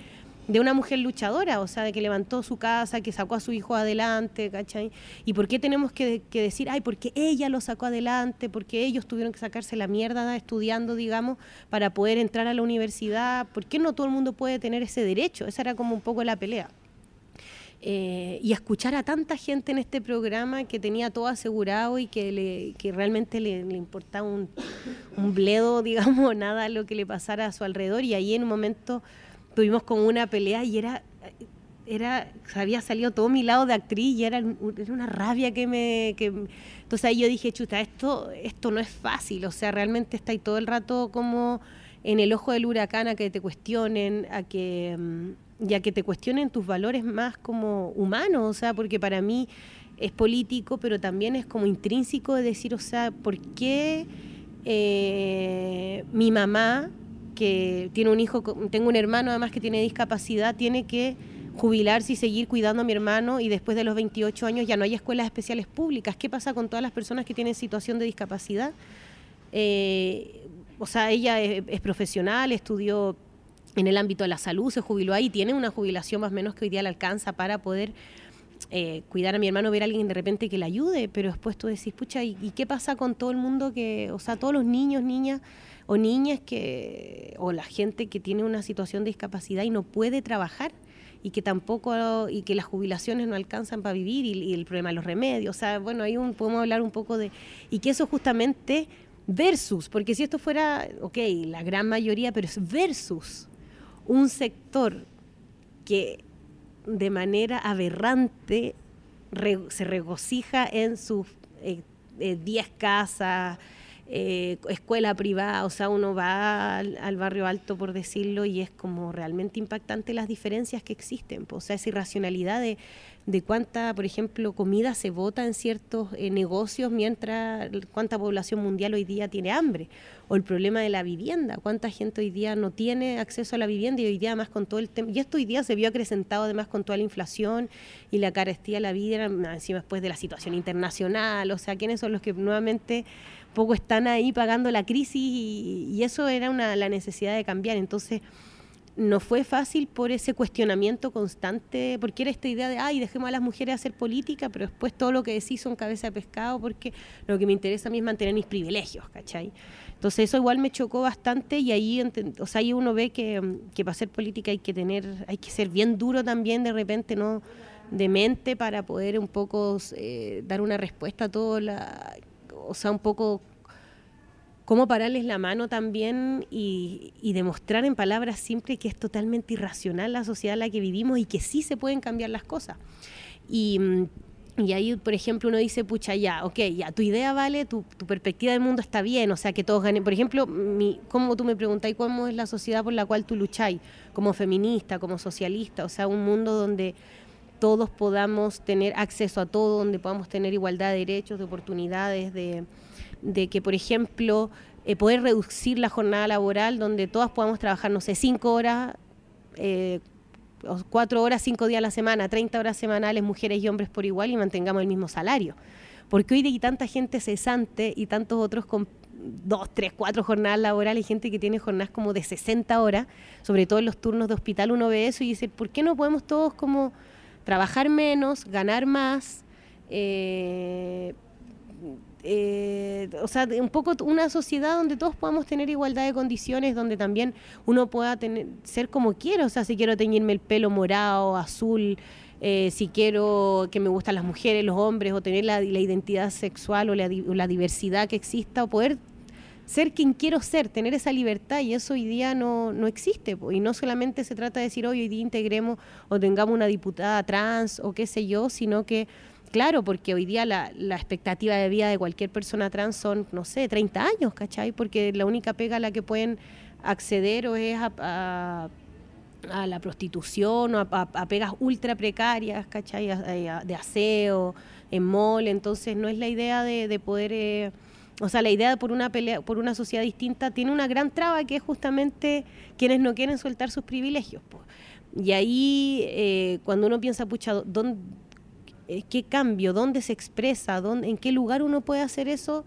de una mujer luchadora, o sea, de que levantó su casa, que sacó a su hijo adelante, ¿cachai? ¿Y por qué tenemos que, decir, ay, porque ella lo sacó adelante, porque ellos tuvieron que sacarse la mierda estudiando, digamos, para poder entrar a la universidad? ¿Por qué no todo el mundo puede tener ese derecho? Esa era como un poco la pelea. Eh, y escuchar a tanta gente en este programa que tenía todo asegurado y que, le, realmente le, le importaba un, un bledo, *laughs* digamos, nada lo que le pasara a su alrededor. Y ahí en un momento tuvimos como una pelea y era, era había salido todo mi lado de actriz y era, era una rabia que me... Que, entonces ahí yo dije, chuta, esto, esto no es fácil, o sea, realmente está todo el rato como en el ojo del huracán a que te cuestionen, a que, mm, y a que te cuestionen tus valores más como humanos, o sea, porque para mí es político, pero también es como intrínseco de decir, o sea, ¿por qué eh, mi mamá, que tiene un hijo, tengo un hermano además que tiene discapacidad, tiene que jubilarse y seguir cuidando a mi hermano y después de los 28 años ya no hay escuelas especiales públicas? ¿Qué pasa con todas las personas que tienen situación de discapacidad? Eh, o sea, ella es, es profesional, estudió en el ámbito de la salud, se jubiló ahí, tiene una jubilación más o menos que hoy día le alcanza para poder eh, cuidar a mi hermano, ver a alguien de repente que le ayude, pero después tú decís, pucha, ¿y, y qué pasa con todo el mundo que, o sea, todos los niños, niñas o niñas que, o la gente que tiene una situación de discapacidad y no puede trabajar? y que tampoco y que las jubilaciones no alcanzan para vivir y, el problema de los remedios, o sea, bueno, ahí un, podemos hablar un poco de y que eso justamente versus, porque si esto fuera, ok, la gran mayoría, pero es versus un sector que de manera aberrante se regocija en sus 10 casas, eh, escuela privada, o sea, uno va al, barrio alto, por decirlo, y es como realmente impactante las diferencias que existen, o sea, esa irracionalidad de, de cuánta, por ejemplo, comida se vota en ciertos eh, negocios mientras cuánta población mundial hoy día tiene hambre, o el problema de la vivienda, cuánta gente hoy día no tiene acceso a la vivienda y hoy día además con todo el tema, y esto hoy día se vio acrecentado además con toda la inflación y la carestía de la vida, encima después de la situación internacional, o sea, quiénes son los que nuevamente poco están ahí pagando la crisis y, y eso era una, la necesidad de cambiar, entonces no fue fácil por ese cuestionamiento constante, porque era esta idea de, ay, dejemos a las mujeres hacer política, pero después todo lo que decís son cabeza de pescado, porque lo que me interesa a mí es mantener mis privilegios, ¿cachai? Entonces eso igual me chocó bastante y ahí, o sea, ahí uno ve que, que para hacer política hay que tener, hay que ser bien duro también de repente, no de mente para poder un poco eh, dar una respuesta a todo, la, o sea, un poco cómo pararles la mano también y, y demostrar en palabras simples que es totalmente irracional la sociedad en la que vivimos y que sí se pueden cambiar las cosas. Y, y ahí, por ejemplo, uno dice, pucha, ya, ok, ya, tu idea vale, tu, tu perspectiva del mundo está bien, o sea, que todos ganen. Por ejemplo, mi, como tú me preguntáis, ¿cómo es la sociedad por la cual tú lucháis? Como feminista, como socialista, o sea, un mundo donde todos podamos tener acceso a todo, donde podamos tener igualdad de derechos, de oportunidades, de, que, por ejemplo, eh, poder reducir la jornada laboral, donde todas podamos trabajar, no sé, cinco horas, eh, cuatro horas, cinco días a la semana, 30 horas semanales, mujeres y hombres por igual, y mantengamos el mismo salario. Porque hoy hay tanta gente cesante y tantos otros con dos, tres, cuatro jornadas laborales, gente que tiene jornadas como de 60 horas, sobre todo en los turnos de hospital, uno ve eso y dice, ¿por qué no podemos todos como trabajar menos, ganar más? Eh, eh, o sea, un poco una sociedad donde todos podamos tener igualdad de condiciones, donde también uno pueda tener, ser como quiera, o sea, si quiero teñirme el pelo morado, azul, eh, si quiero que me gustan las mujeres, los hombres, o tener la, identidad sexual o la diversidad que exista, o poder ser quien quiero ser, tener esa libertad, y eso hoy día no, no existe. Y no solamente se trata de decir, hoy, hoy día integremos o tengamos una diputada trans o qué sé yo, sino que Claro, porque hoy día la, la expectativa de vida de cualquier persona trans son, no sé, 30 años, ¿cachai? Porque la única pega a la que pueden acceder o es a, a- la prostitución o a, a- pegas ultra precarias, ¿cachai? De aseo, en mall, entonces no es la idea de, de poder... eh, o sea, la idea de por una pelea, por una sociedad distinta tiene una gran traba que es justamente quienes no quieren soltar sus privilegios. po. Y ahí, eh, cuando uno piensa, pucha, ¿dónde, eh, qué cambio, dónde se expresa, dónde, en qué lugar uno puede hacer eso.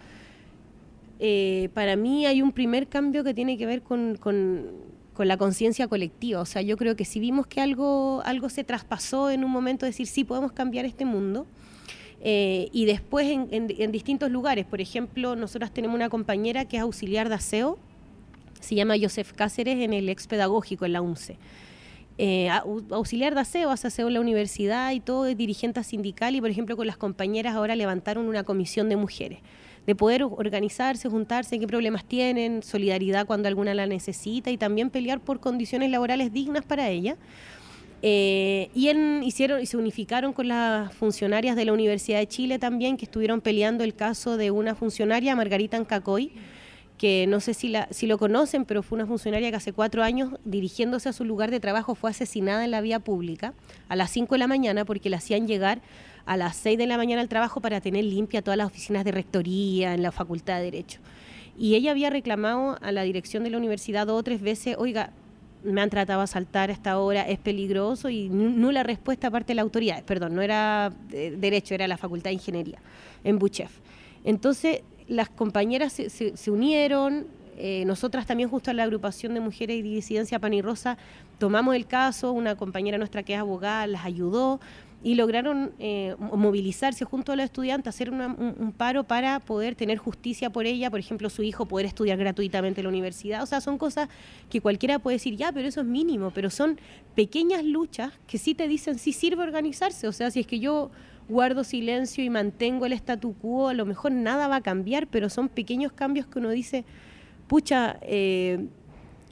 Eh, para mí hay un primer cambio que tiene que ver con, con- con la conciencia colectiva. O sea, yo creo que si vimos que algo, algo se traspasó en un momento, decir, sí, podemos cambiar este mundo. Eh, y después en, distintos lugares, por ejemplo, nosotras tenemos una compañera que es auxiliar de aseo, se llama Joseph Cáceres en el ex pedagógico en la UNCE eh, au- auxiliar de aseo, hace aseo en la universidad y todo, es dirigente sindical y por ejemplo con las compañeras ahora levantaron una comisión de mujeres, de poder organizarse, juntarse, qué problemas tienen, solidaridad cuando alguna la necesita y también pelear por condiciones laborales dignas para ella. Eh, y en- hicieron y se unificaron con las funcionarias de la Universidad de Chile también, que estuvieron peleando el caso de una funcionaria, Margarita Ancacoy, que no sé si, la, si lo conocen, pero fue una funcionaria que hace cuatro años, dirigiéndose a su lugar de trabajo, fue asesinada en la vía pública a las 5 de la mañana porque la hacían llegar a las 6 de la mañana al trabajo para tener limpia todas las oficinas de rectoría en la Facultad de Derecho. Y ella había reclamado a la dirección de la universidad dos o tres veces, oiga, me han tratado de asaltar a esta hora, es peligroso y nu- nula respuesta aparte de la autoridad. Perdón, no era eh, Derecho, era la Facultad de Ingeniería en Buchef. Entonces, las compañeras se, unieron, eh, nosotras también justo a la agrupación de mujeres y disidencia Pan y Rosa tomamos el caso, una compañera nuestra que es abogada las ayudó y lograron eh, mo- movilizarse junto a los estudiantes, hacer una- un, paro para poder tener justicia por ella, por ejemplo, su hijo poder estudiar gratuitamente en la universidad. O sea, son cosas que cualquiera puede decir, ya, pero eso es mínimo, pero son pequeñas luchas que sí te dicen, sí sirve organizarse. O sea, si es que yo guardo silencio y mantengo el statu quo, a lo mejor nada va a cambiar, pero son pequeños cambios que uno dice, pucha, eh,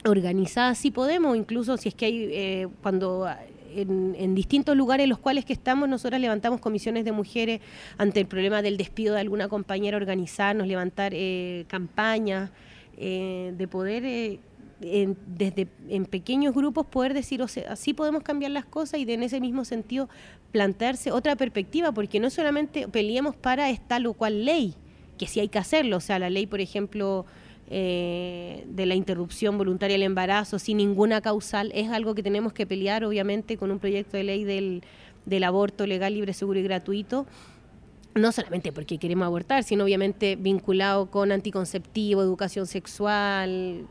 organizadas sí podemos, incluso si es que hay, eh, cuando en, distintos lugares en los cuales que estamos, nosotras levantamos comisiones de mujeres ante el problema del despido de alguna compañera, organizarnos, levantar eh, campañas, eh, de poder... eh, en, desde en pequeños grupos poder decir, o sea, así podemos cambiar las cosas y de, en ese mismo sentido plantearse otra perspectiva, porque no solamente peleemos para esta o cual ley, que sí hay que hacerlo, o sea, la ley, por ejemplo, eh, de la interrupción voluntaria del embarazo sin ninguna causal, es algo que tenemos que pelear, obviamente, con un proyecto de ley del, del aborto legal, libre, seguro y gratuito, no solamente porque queremos abortar, sino obviamente vinculado con anticonceptivo, educación sexual,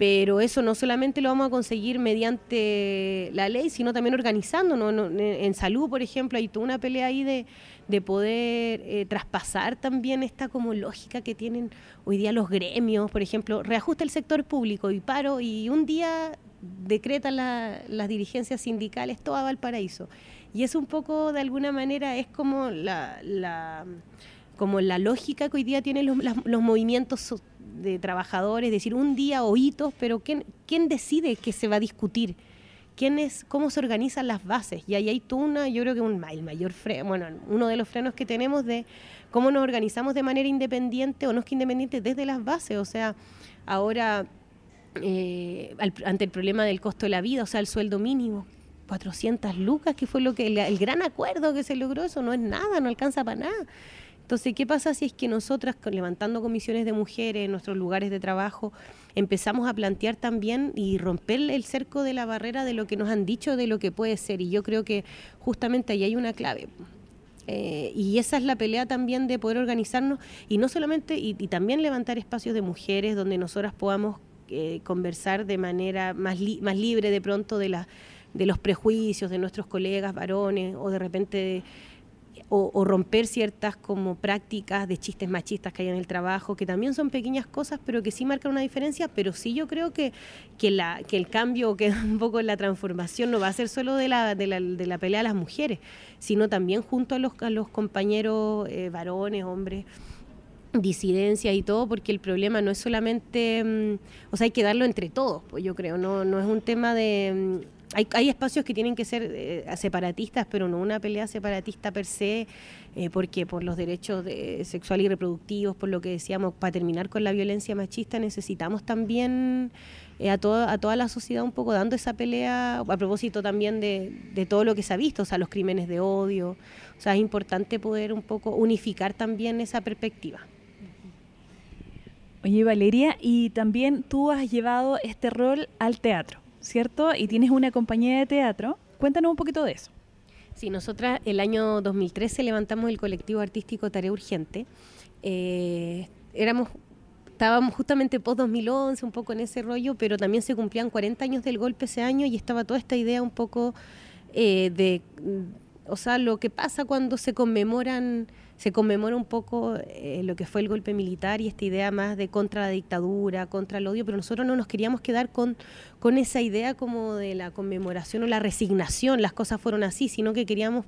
pero eso no solamente lo vamos a conseguir mediante la ley, sino también organizándonos. ¿no? En salud, por ejemplo, hay toda una pelea ahí de, de poder eh, traspasar también esta como lógica que tienen hoy día los gremios, por ejemplo, reajusta el sector público y paro y un día decretan la- las dirigencias sindicales, todo a Valparaíso. Y es un poco, de alguna manera, es como la, la- como la lógica que hoy día tienen los, los movimientos de trabajadores, es decir, un día o hitos, pero ¿quién, quién decide que se va a discutir? ¿Quién es, ¿Cómo se organizan las bases? Y ahí hay tú una, yo creo que un, el mayor freno, bueno, uno de los frenos que tenemos de cómo nos organizamos de manera independiente o no es que independiente desde las bases. O sea, ahora eh, al- ante el problema del costo de la vida, o sea, el sueldo mínimo, 400 lucas, que fue lo que el, el gran acuerdo que se logró, eso no es nada, no alcanza para nada. Entonces, ¿qué pasa si es que nosotras, levantando comisiones de mujeres en nuestros lugares de trabajo, empezamos a plantear también y romper el cerco de la barrera de lo que nos han dicho de lo que puede ser? Y yo creo que justamente ahí hay una clave. Eh, y esa es la pelea también de poder organizarnos y no solamente, y, y también levantar espacios de mujeres donde nosotras podamos eh, conversar de manera más, li- más libre de pronto de, la, de los prejuicios de nuestros colegas varones o de repente o, o romper ciertas como prácticas de chistes machistas que hay en el trabajo, que también son pequeñas cosas, pero que sí marcan una diferencia, pero sí yo creo que, que, la, que el cambio, que *laughs* un poco la transformación no va a ser solo de la, de la, de la pelea a las mujeres, sino también junto a los, a los compañeros eh, varones, hombres disidencia y todo, porque el problema no es solamente, mm, o sea, hay que darlo entre todos, pues yo creo, no, no es un tema de... mm, hay, hay espacios que tienen que ser eh, separatistas, pero no una pelea separatista per se, eh, porque por los derechos de- sexuales y reproductivos, por lo que decíamos, para terminar con la violencia machista, necesitamos también eh, a, a toda la sociedad un poco dando esa pelea, a propósito también de, de todo lo que se ha visto, o sea, los crímenes de odio, o sea, es importante poder un poco unificar también esa perspectiva. Oye, Valeria, y también tú has llevado este rol al teatro, ¿cierto? Y tienes una compañía de teatro. Cuéntanos un poquito de eso. Sí, nosotras el año 2013 levantamos el colectivo artístico Tarea Urgente. Eh, éramos, estábamos justamente post 2011, un poco en ese rollo, pero también se cumplían 40 años del golpe ese año y estaba toda esta idea un poco eh, de, o sea, lo que pasa cuando se conmemoran, se conmemora un poco eh, lo que fue el golpe militar y esta idea más de contra la dictadura, contra el odio, pero nosotros no nos queríamos quedar con, con esa idea como de la conmemoración o la resignación, las cosas fueron así, sino que queríamos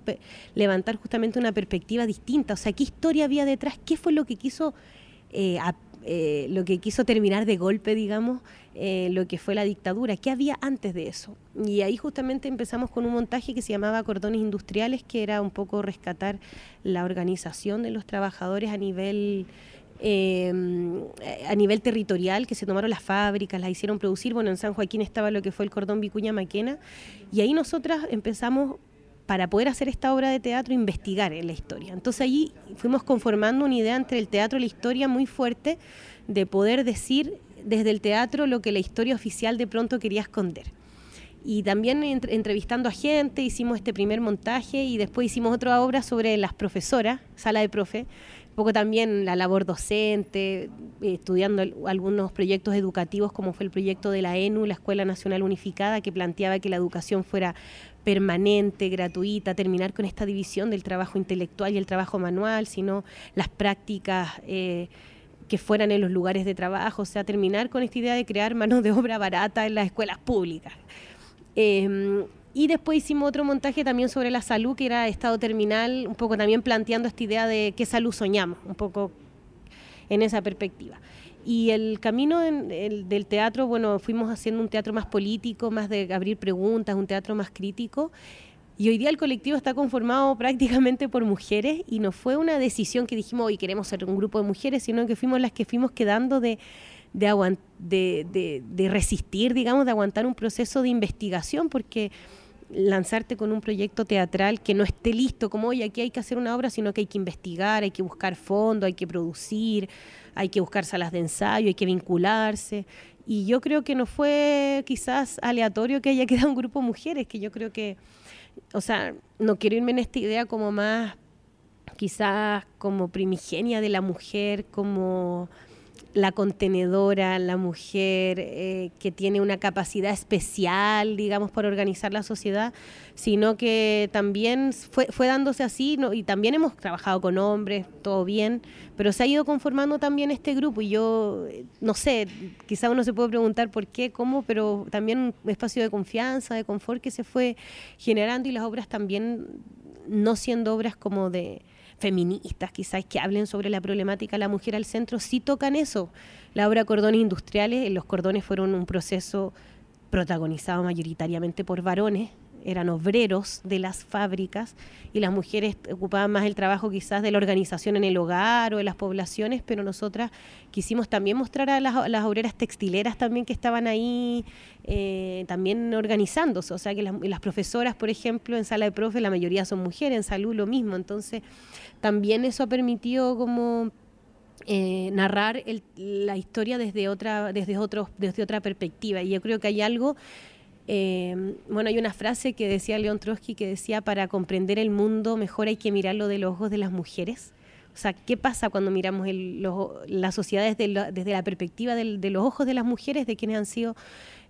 levantar justamente una perspectiva distinta, o sea, qué historia había detrás, qué fue lo que quiso eh, eh, lo que quiso terminar de golpe, digamos, eh, lo que fue la dictadura. ¿Qué había antes de eso? Y ahí justamente empezamos con un montaje que se llamaba Cordones Industriales, que era un poco rescatar la organización de los trabajadores a nivel... eh, a nivel territorial, que se tomaron las fábricas, las hicieron producir. Bueno, en San Joaquín estaba lo que fue el cordón Vicuña Maquena, y ahí nosotras empezamos para poder hacer esta obra de teatro, investigar en la historia. Entonces allí fuimos conformando una idea entre el teatro y la historia muy fuerte de poder decir desde el teatro lo que la historia oficial de pronto quería esconder. Y también entre- entrevistando a gente, hicimos este primer montaje y después hicimos otra obra sobre las profesoras, sala de profe, un poco también la labor docente, estudiando al- algunos proyectos educativos como fue el proyecto de la ENU, la Escuela Nacional Unificada, que planteaba que la educación fuera permanente, gratuita, terminar con esta división del trabajo intelectual y el trabajo manual, sino las prácticas eh, que fueran en los lugares de trabajo, o sea, terminar con esta idea de crear mano de obra barata en las escuelas públicas. Eh, y después hicimos otro montaje también sobre la salud, que era estado terminal, un poco también planteando esta idea de qué salud soñamos, un poco en esa perspectiva. Y el camino en- el- del teatro, bueno, fuimos haciendo un teatro más político, más de abrir preguntas, un teatro más crítico. Y hoy día el colectivo está conformado *laughs* prácticamente por mujeres y no fue una decisión que dijimos hoy queremos ser un grupo de mujeres, sino que fuimos las que fuimos quedando de, de, de- de resistir, digamos, de aguantar un proceso de investigación, porque lanzarte con un proyecto teatral que no esté listo, como hoy aquí hay que hacer una obra, sino que hay que investigar, hay que buscar fondos, hay que producir, hay que buscar salas de ensayo, hay que vincularse. Y yo creo que no fue quizás aleatorio que haya *laughs* quedado un grupo de mujeres, que yo creo que, o sea, no quiero irme en esta idea como más, quizás como primigenia de la mujer, como la contenedora, la mujer eh, que tiene una capacidad especial, digamos, para organizar la sociedad, sino que también fue, dándose así y también hemos trabajado con hombres, todo bien, pero se ha ido conformando también este grupo. Y yo, eh, no sé, quizá uno se puede preguntar por qué, cómo, pero también un espacio de confianza, de confort que se fue generando y las obras también no siendo obras como de feministas quizás que hablen sobre la problemática de la mujer al centro, sí tocan eso. La obra Cordones Industriales, los cordones fueron un proceso protagonizado mayoritariamente por varones, eran obreros de las fábricas y las mujeres ocupaban más el trabajo quizás de la organización en el hogar o de las poblaciones, pero nosotras quisimos también mostrar a las, obreras textileras también que estaban ahí eh, también organizándose, o sea que las, las, profesoras, por ejemplo, en sala de profe la mayoría son mujeres, en salud lo mismo, entonces también eso ha permitido como eh, narrar el, la historia desde otra, desde, otros, desde otra perspectiva. Y yo creo que hay algo eh, bueno, hay una frase que decía León Trotsky que decía, para comprender el mundo mejor hay que mirarlo de los ojos de las mujeres. O sea, ¿qué pasa cuando miramos el, los, la sociedad desde la, perspectiva del, de los ojos de las mujeres, de quienes han sido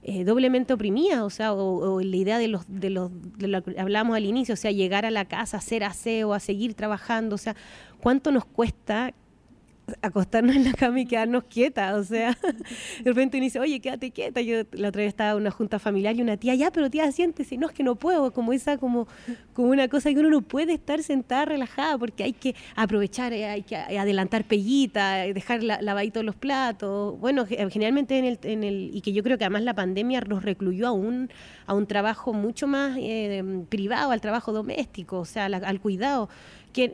eh, doblemente oprimidas? O sea, o, la idea de, los, de, los, de lo que hablamos al inicio, o sea, llegar a la casa, hacer aseo, a seguir trabajando, o sea, ¿cuánto nos cuesta acostarnos en la cama y quedarnos quietas, o sea, de repente uno dice, oye, quédate quieta, yo la otra vez estaba en una junta familiar y una tía, ya, pero tía, siéntese, no, es que no puedo, como esa, como, como una cosa que uno no puede estar sentada relajada porque hay que aprovechar, eh, hay que adelantar pellita, dejar la, lavaditos los platos, bueno, generalmente en el, en el, y que yo creo que además la pandemia nos recluyó a un, a un trabajo mucho más eh, privado, al trabajo doméstico, o sea, al cuidado,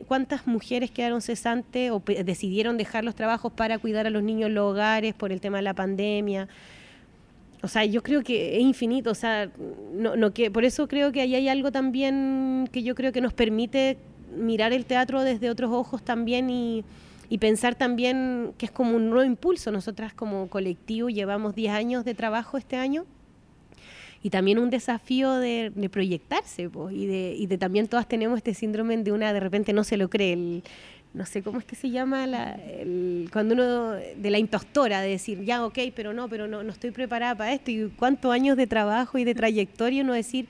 cuántas mujeres quedaron cesantes o decidieron dejar los trabajos para cuidar a los niños en los hogares por el tema de la pandemia. O sea, yo creo que es infinito, o sea, no, no que por eso creo que ahí hay algo también que yo creo que nos permite mirar el teatro desde otros ojos también y, pensar también que es como un nuevo impulso. Nosotras como colectivo llevamos 10 años de trabajo este año y también un desafío de, proyectarse, pues, y, de, y de también todas tenemos este síndrome de una, de repente no se lo cree, el, no sé cómo es que se llama, la, el, cuando uno, de la impostora, de decir, ya, ok, pero no, pero no, no estoy preparada para esto, y cuántos años de trabajo y de trayectoria uno decir,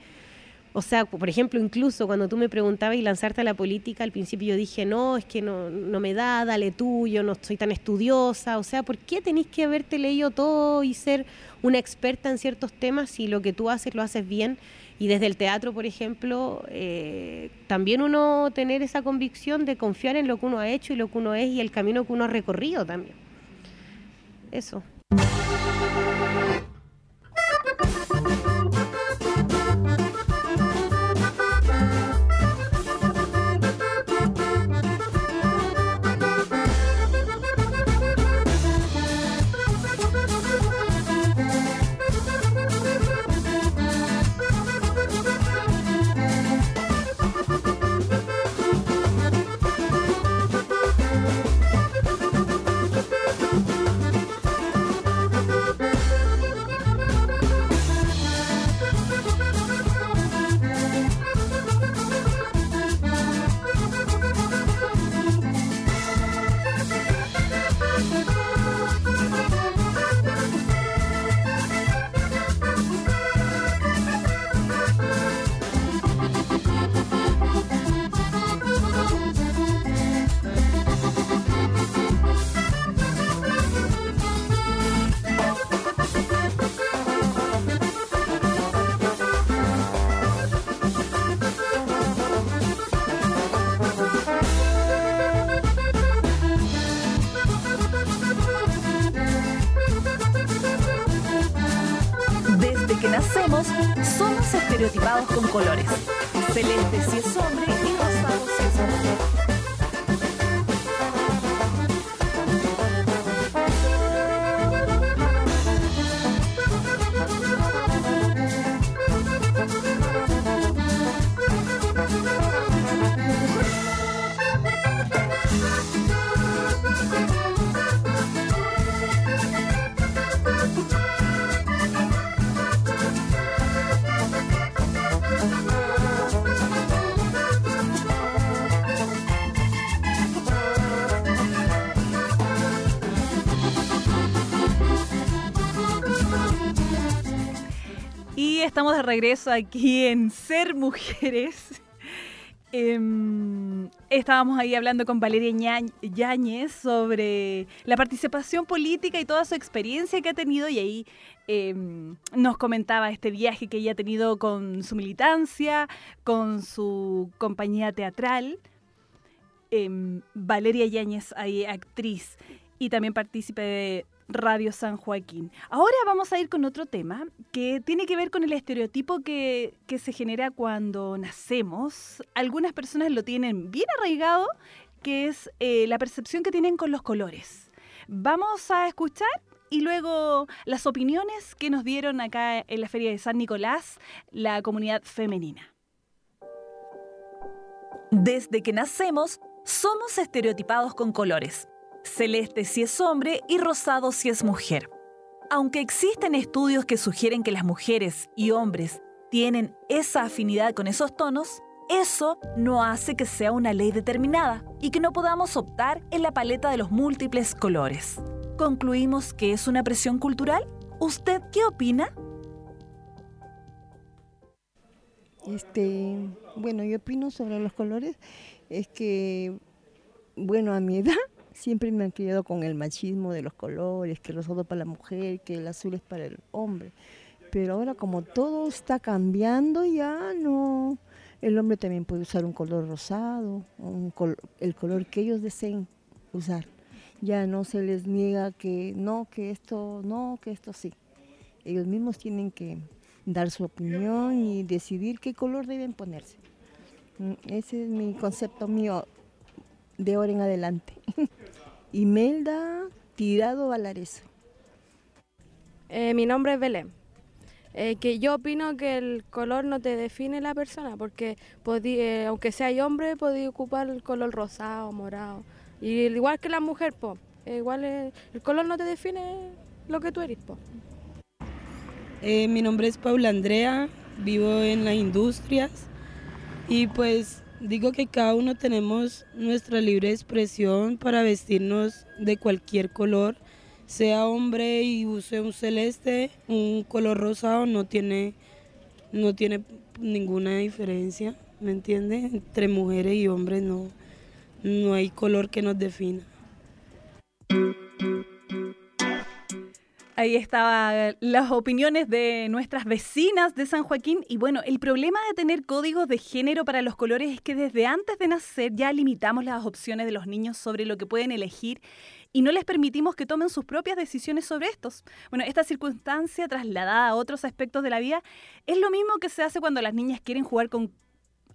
o sea, por ejemplo, incluso cuando tú me preguntabas y lanzarte a la política, al principio yo dije, no, es que no, no me da, dale tú, yo no soy tan estudiosa. O sea, ¿por qué tenéis que haberte leído todo y ser una experta en ciertos temas si lo que tú haces lo haces bien? Y desde el teatro, por ejemplo, eh, también uno tener esa convicción de confiar en lo que uno ha hecho y lo que uno es y el camino que uno ha recorrido también. Eso. Con colores. Celeste si es de regreso aquí en Ser Mujeres. *laughs* Em, estábamos ahí hablando con Valeria Yáñez sobre la participación política y toda su experiencia que ha tenido y ahí em, nos comentaba este viaje que ella ha tenido con su militancia, con su compañía teatral. Em, Valeria Yáñez, ahí actriz y también partícipe de Radio San Joaquín. Ahora vamos a ir con otro tema que tiene que ver con el estereotipo que, que se genera cuando nacemos. Algunas personas lo tienen bien arraigado, que es eh, la percepción que tienen con los colores. Vamos a escuchar y luego las opiniones que nos dieron acá en la Feria de San Nicolás, la comunidad femenina. Desde que nacemos, somos estereotipados con colores. Celeste si es hombre y rosado si es mujer. Aunque existen estudios que sugieren que las mujeres y hombres tienen esa afinidad con esos tonos, eso no hace que sea una ley determinada y que no podamos optar en la paleta de los múltiples colores. ¿Concluimos que es una presión cultural? ¿Usted qué opina? Este, bueno, yo opino sobre los colores, es que, bueno, a mi edad siempre me han criado con el machismo de los colores, que el rosado para la mujer, que el azul es para el hombre. Pero ahora como todo está cambiando ya no, el hombre también puede usar un color rosado, un col- el color que ellos deseen usar. Ya no se les niega que no, que esto no, que esto sí. Ellos mismos tienen que dar su opinión y decidir qué color deben ponerse. Mm, Ese es mi concepto mío de ahora en adelante. Imelda Tirado Valareso. Eh, mi nombre es Belén. Eh, que yo opino que el color no te define la persona, porque podí- eh, aunque sea hombre, podía ocupar el color rosado, morado. Y igual que la mujer, po, eh, igual eh, el color no te define lo que tú eres, po. Eh, mi nombre es Paula Andrea, vivo en las industrias y pues digo que cada uno tenemos nuestra libre expresión para vestirnos de cualquier color, sea hombre y use un celeste, un color rosado no tiene, no tiene ninguna diferencia, ¿me entiendes? Entre mujeres y hombres no, no hay color que nos defina. Ahí estaban las opiniones de nuestras vecinas de San Joaquín. Y bueno, el problema de tener códigos de género para los colores es que desde antes de nacer ya limitamos las opciones de los niños sobre lo que pueden elegir y no les permitimos que tomen sus propias decisiones sobre estos. Bueno, esta circunstancia trasladada a otros aspectos de la vida es lo mismo que se hace cuando las niñas quieren jugar con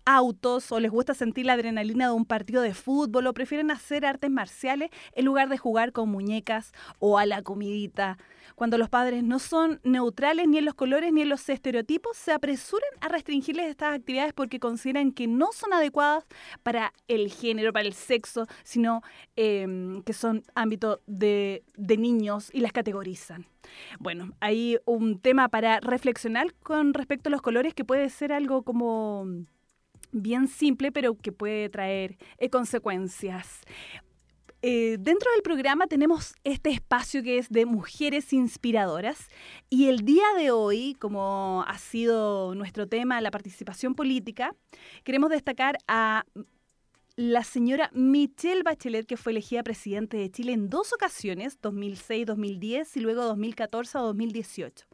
autos o les gusta sentir la adrenalina de un partido de fútbol o prefieren hacer artes marciales en lugar de jugar con muñecas o a la comidita. Cuando los padres no son neutrales ni en los colores ni en los estereotipos, se apresuran a restringirles estas actividades porque consideran que no son adecuadas para el género, para el sexo, sino eh, que son ámbito de, de niños y las categorizan. Bueno, hay un tema para reflexionar con respecto a los colores que puede ser algo como bien simple, pero que puede traer eh, consecuencias. Eh, dentro del programa tenemos este espacio que es de mujeres inspiradoras y el día de hoy, como ha sido nuestro tema, la participación política, queremos destacar a la señora Michelle Bachelet, que fue elegida presidente de Chile en dos ocasiones, 2006, 2010 y luego 2014 o 2018.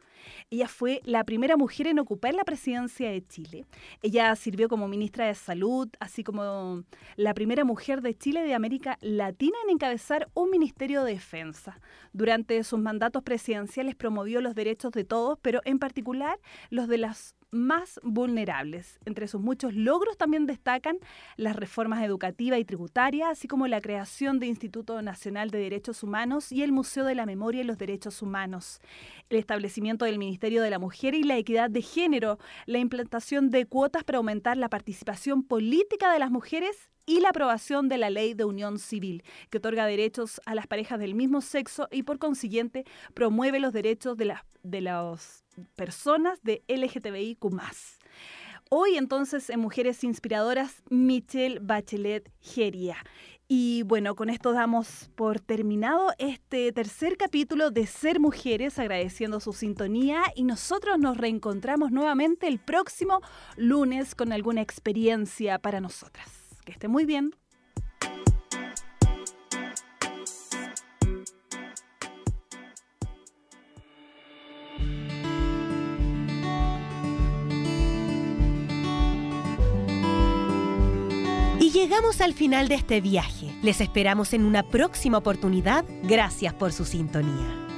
Ella fue la primera mujer en ocupar la presidencia de Chile. Ella sirvió como ministra de Salud, así como la primera mujer de Chile de América Latina en encabezar un ministerio de defensa. Durante sus mandatos presidenciales promovió los derechos de todos, pero en particular los de las más vulnerables. Entre sus muchos logros también destacan las reformas educativas y tributarias, así como la creación de Instituto Nacional de Derechos Humanos y el Museo de la Memoria y los Derechos Humanos, el establecimiento del Ministerio de la Mujer y la Equidad de Género, la implantación de cuotas para aumentar la participación política de las mujeres y la aprobación de la ley de unión civil, que otorga derechos a las parejas del mismo sexo y por consiguiente promueve los derechos de, las de las personas de LGTBIQ. Hoy entonces en Mujeres Inspiradoras, Michelle Bachelet Geria. Y bueno, con esto damos por terminado este tercer capítulo de Ser Mujeres, agradeciendo su sintonía y nosotros nos reencontramos nuevamente el próximo lunes con alguna experiencia para nosotras. Que esté muy bien. Y llegamos al final de este viaje. Les esperamos en una próxima oportunidad. Gracias por su sintonía.